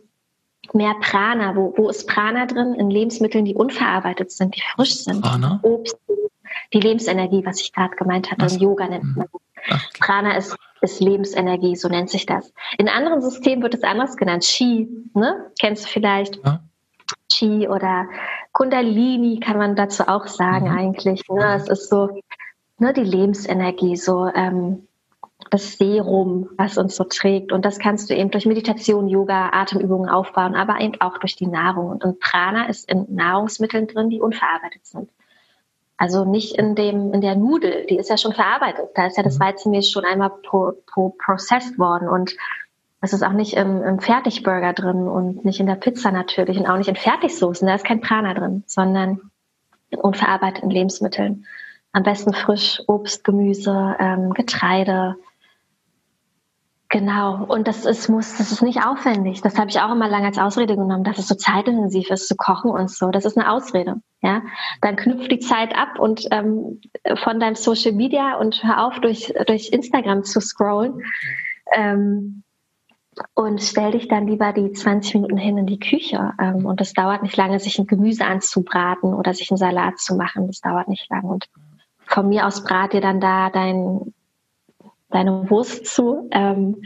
mehr Prana. Wo, wo ist Prana drin? In Lebensmitteln, die unverarbeitet sind, die frisch sind. Prana? Obst, die Lebensenergie, was ich gerade gemeint hatte, im Yoga nennt man das. Okay. Prana ist, ist Lebensenergie, so nennt sich das. In anderen Systemen wird es anders genannt. Chi, ne? Kennst du vielleicht? Ja. Chi oder Kundalini kann man dazu auch sagen mhm. eigentlich. Ne? Es ist so ne, die Lebensenergie, so ähm, das Serum, was uns so trägt. Und das kannst du eben durch Meditation, Yoga, Atemübungen aufbauen, aber eben auch durch die Nahrung. Und Prana ist in Nahrungsmitteln drin, die unverarbeitet sind. Also nicht in dem, in der Nudel, die ist ja schon verarbeitet. Da ist ja das mhm. Weizenmehl schon einmal pro, pro processed worden und es ist auch nicht im, im Fertigburger drin und nicht in der Pizza natürlich und auch nicht in Fertigsoßen. Da ist kein Prana drin, sondern in unverarbeiteten Lebensmitteln. Am besten frisch Obst, Gemüse, ähm, Getreide, Genau, und das ist, muss, das ist nicht aufwendig. Das habe ich auch immer lange als Ausrede genommen, dass es so zeitintensiv ist zu kochen und so. Das ist eine Ausrede. Ja, dann knüpft die Zeit ab und ähm, von deinem Social Media und hör auf durch durch Instagram zu scrollen ähm, und stell dich dann lieber die 20 Minuten hin in die Küche. Ähm, und das dauert nicht lange, sich ein Gemüse anzubraten oder sich einen Salat zu machen. Das dauert nicht lange. Und von mir aus brat dir dann da dein deine Wurst zu. Ähm,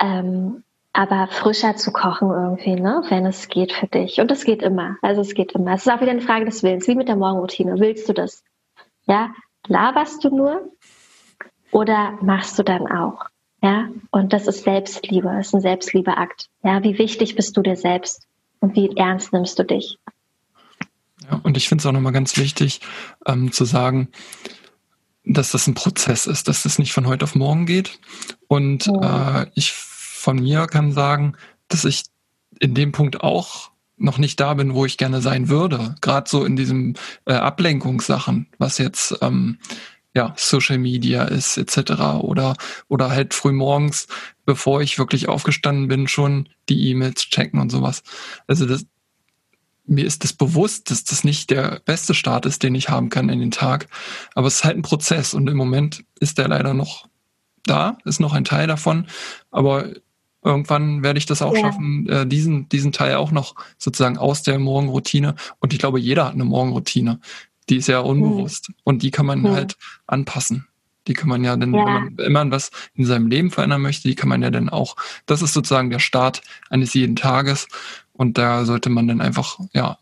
ähm, aber frischer zu kochen irgendwie, ne? wenn es geht für dich. Und es geht immer. Also es geht immer. Es ist auch wieder eine Frage des Willens, wie mit der Morgenroutine. Willst du das? Ja, laberst du nur oder machst du dann auch? Ja, und das ist Selbstliebe, das ist ein Selbstliebeakt. Ja, wie wichtig bist du dir selbst und wie ernst nimmst du dich? Ja, und ich finde es auch nochmal ganz wichtig ähm, zu sagen, dass das ein Prozess ist, dass das nicht von heute auf morgen geht. Und oh. äh, ich von mir kann sagen, dass ich in dem Punkt auch noch nicht da bin, wo ich gerne sein würde. Gerade so in diesem äh, Ablenkungssachen, was jetzt ähm, ja Social Media ist etc. oder oder halt früh morgens, bevor ich wirklich aufgestanden bin, schon die E-Mails checken und sowas. Also das, mir ist das bewusst, dass das nicht der beste Start ist, den ich haben kann in den Tag. Aber es ist halt ein Prozess und im Moment ist der leider noch da, ist noch ein Teil davon. Aber irgendwann werde ich das auch ja. schaffen, äh, diesen, diesen Teil auch noch sozusagen aus der Morgenroutine. Und ich glaube, jeder hat eine Morgenroutine. Die ist ja unbewusst. Mhm. Und die kann man mhm. halt anpassen. Die kann man ja dann, ja. wenn man immer was in seinem Leben verändern möchte, die kann man ja dann auch, das ist sozusagen der Start eines jeden Tages. Und da sollte man dann einfach, ja,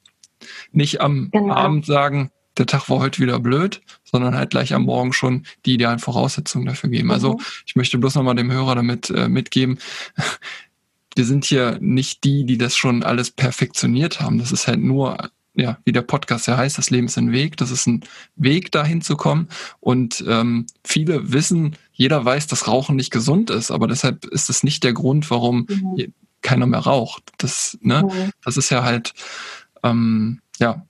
nicht am genau. Abend sagen, der Tag war heute wieder blöd, sondern halt gleich am Morgen schon die idealen Voraussetzungen dafür geben. Also mhm. Also ich möchte bloß nochmal dem Hörer damit äh, mitgeben, <laughs> wir sind hier nicht die, die das schon alles perfektioniert haben. Das ist halt nur ja, wie der Podcast ja heißt, das Leben ist ein Weg. Das ist ein Weg, dahin zu kommen. Und ähm, viele wissen, jeder weiß, dass Rauchen nicht gesund ist, aber deshalb ist es nicht der Grund, warum mhm. keiner mehr raucht. Das, ne, mhm. das ist ja halt, ähm, ja,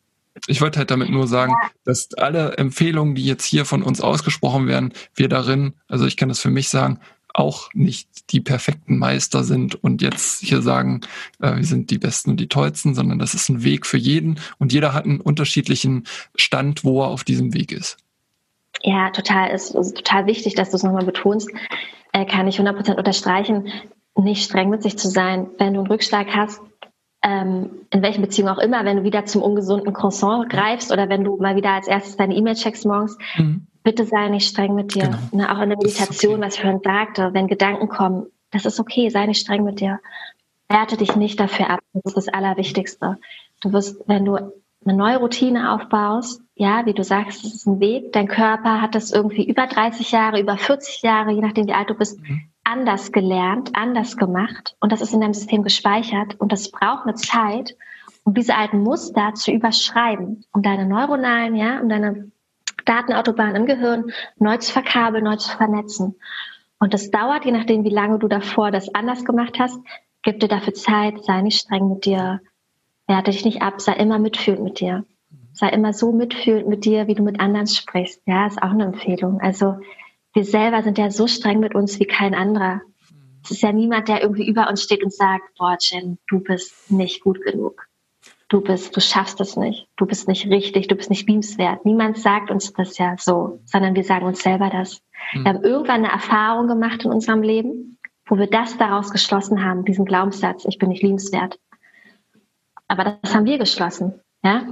ich wollte halt damit nur sagen, dass alle Empfehlungen, die jetzt hier von uns ausgesprochen werden, wir darin, also ich kann das für mich sagen, auch nicht die perfekten Meister sind und jetzt hier sagen, äh, wir sind die Besten und die Tollsten, sondern das ist ein Weg für jeden und jeder hat einen unterschiedlichen Stand, wo er auf diesem Weg ist. Ja, total. Es ist total wichtig, dass du es nochmal betonst. Äh, kann ich 100% unterstreichen, nicht streng mit sich zu sein. Wenn du einen Rückschlag hast, ähm, in welchen Beziehung auch immer, wenn du wieder zum ungesunden Croissant greifst oder wenn du mal wieder als erstes deine E-Mail checkst morgens, mhm bitte sei nicht streng mit dir. Genau. Ne, auch in der Meditation, okay. was ich vorhin sagte, wenn Gedanken kommen, das ist okay, sei nicht streng mit dir. Werte dich nicht dafür ab. Das ist das Allerwichtigste. Du wirst, wenn du eine neue Routine aufbaust, ja, wie du sagst, es ist ein Weg. Dein Körper hat das irgendwie über 30 Jahre, über 40 Jahre, je nachdem wie alt du bist, mhm. anders gelernt, anders gemacht. Und das ist in deinem System gespeichert. Und das braucht eine Zeit, um diese alten Muster zu überschreiben, um deine neuronalen, ja, um deine Datenautobahn im Gehirn neu zu verkabeln, neu zu vernetzen. Und das dauert, je nachdem, wie lange du davor das anders gemacht hast, gib dir dafür Zeit, sei nicht streng mit dir, werte dich nicht ab, sei immer mitfühlend mit dir. Sei immer so mitfühlend mit dir, wie du mit anderen sprichst. Ja, ist auch eine Empfehlung. Also wir selber sind ja so streng mit uns wie kein anderer. Es ist ja niemand, der irgendwie über uns steht und sagt, boah, Jen, du bist nicht gut genug du bist, du schaffst es nicht, du bist nicht richtig, du bist nicht liebenswert. Niemand sagt uns das ja so, sondern wir sagen uns selber das. Mhm. Wir haben irgendwann eine Erfahrung gemacht in unserem Leben, wo wir das daraus geschlossen haben, diesen Glaubenssatz, ich bin nicht liebenswert. Aber das haben wir geschlossen, ja.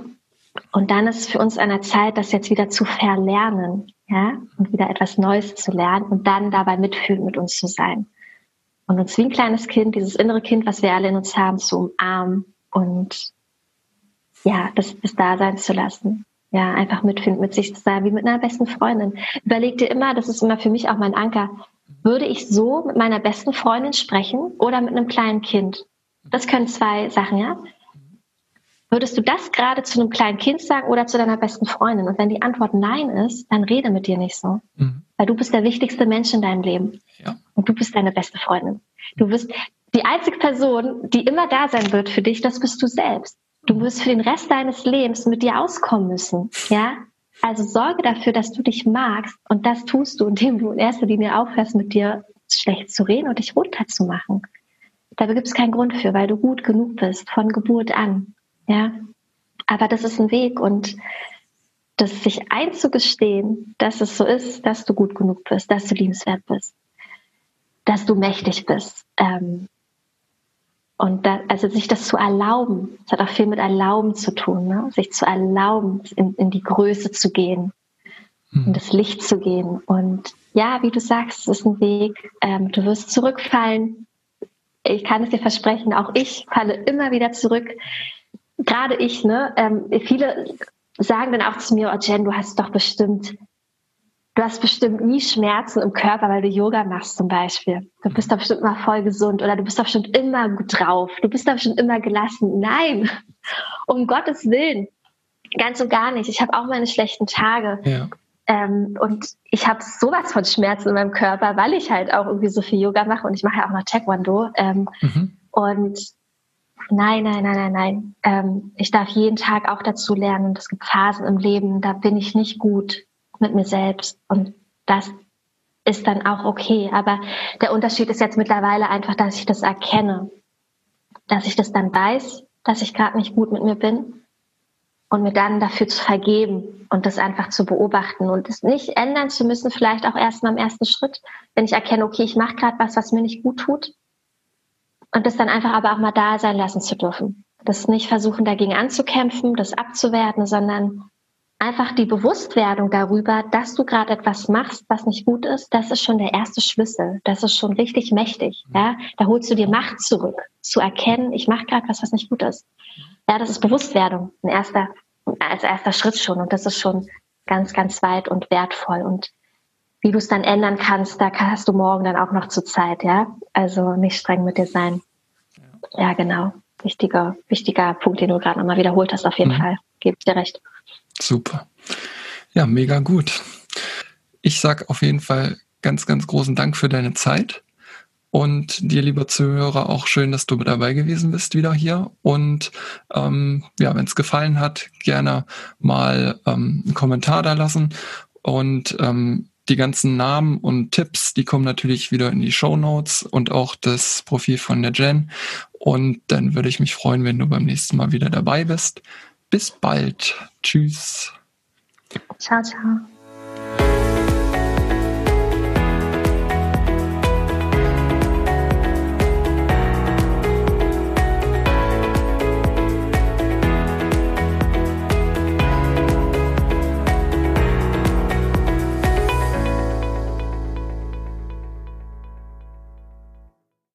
Und dann ist für uns an der Zeit, das jetzt wieder zu verlernen, ja, und wieder etwas Neues zu lernen und dann dabei mitfühlend mit uns zu sein. Und uns wie ein kleines Kind, dieses innere Kind, was wir alle in uns haben, zu umarmen und ja, das, das da sein zu lassen. Ja, einfach mitfinden, mit sich zu sein, wie mit einer besten Freundin. Überleg dir immer, das ist immer für mich auch mein Anker, würde ich so mit meiner besten Freundin sprechen oder mit einem kleinen Kind? Das können zwei Sachen, ja? Würdest du das gerade zu einem kleinen Kind sagen oder zu deiner besten Freundin? Und wenn die Antwort nein ist, dann rede mit dir nicht so. Mhm. Weil du bist der wichtigste Mensch in deinem Leben. Ja. Und du bist deine beste Freundin. Du bist die einzige Person, die immer da sein wird für dich, das bist du selbst. Du wirst für den Rest deines Lebens mit dir auskommen müssen. Ja? Also sorge dafür, dass du dich magst und das tust du, indem du in erster Linie aufhörst, mit dir schlecht zu reden und dich runterzumachen. Da gibt es keinen Grund für, weil du gut genug bist von Geburt an. Ja? Aber das ist ein Weg und das sich einzugestehen, dass es so ist, dass du gut genug bist, dass du liebenswert bist, dass du mächtig bist, ähm, und da, also sich das zu erlauben, das hat auch viel mit Erlauben zu tun, ne? sich zu erlauben, in, in die Größe zu gehen, mhm. in das Licht zu gehen. Und ja, wie du sagst, es ist ein Weg. Ähm, du wirst zurückfallen. Ich kann es dir versprechen, auch ich falle immer wieder zurück. Gerade ich, ne? Ähm, viele sagen dann auch zu mir, oh Jen, du hast doch bestimmt du hast bestimmt nie Schmerzen im Körper, weil du Yoga machst zum Beispiel. Du bist doch bestimmt immer voll gesund oder du bist doch bestimmt immer gut drauf. Du bist doch bestimmt immer gelassen. Nein, <laughs> um Gottes Willen. Ganz und gar nicht. Ich habe auch meine schlechten Tage. Ja. Ähm, und ich habe sowas von Schmerzen in meinem Körper, weil ich halt auch irgendwie so viel Yoga mache und ich mache ja auch noch Taekwondo. Ähm, mhm. Und nein, nein, nein, nein, nein. Ähm, ich darf jeden Tag auch dazu lernen. Es gibt Phasen im Leben, da bin ich nicht gut mit mir selbst. Und das ist dann auch okay. Aber der Unterschied ist jetzt mittlerweile einfach, dass ich das erkenne, dass ich das dann weiß, dass ich gerade nicht gut mit mir bin und mir dann dafür zu vergeben und das einfach zu beobachten und es nicht ändern zu müssen, vielleicht auch erst mal im ersten Schritt, wenn ich erkenne, okay, ich mache gerade was, was mir nicht gut tut und das dann einfach aber auch mal da sein lassen zu dürfen. Das nicht versuchen, dagegen anzukämpfen, das abzuwerten, sondern einfach die Bewusstwerdung darüber, dass du gerade etwas machst, was nicht gut ist, das ist schon der erste Schlüssel. Das ist schon richtig mächtig. Mhm. Ja, da holst du dir Macht zurück, zu erkennen, ich mache gerade was, was nicht gut ist. Ja, das ist Bewusstwerdung, ein erster, als erster Schritt schon. Und das ist schon ganz, ganz weit und wertvoll. Und wie du es dann ändern kannst, da hast du morgen dann auch noch zur Zeit. Ja, also nicht streng mit dir sein. Ja, genau. Wichtiger, wichtiger Punkt, den du gerade nochmal wiederholt hast, auf jeden mhm. Fall. Gebe ich dir recht. Super. Ja, mega gut. Ich sag auf jeden Fall ganz, ganz großen Dank für deine Zeit. Und dir, lieber Zuhörer, auch schön, dass du dabei gewesen bist wieder hier. Und ähm, ja, wenn es gefallen hat, gerne mal ähm, einen Kommentar da lassen. Und ähm, die ganzen Namen und Tipps, die kommen natürlich wieder in die Show Notes und auch das Profil von der Jen. Und dann würde ich mich freuen, wenn du beim nächsten Mal wieder dabei bist. Bis bald. Tschüss. Ciao, ciao.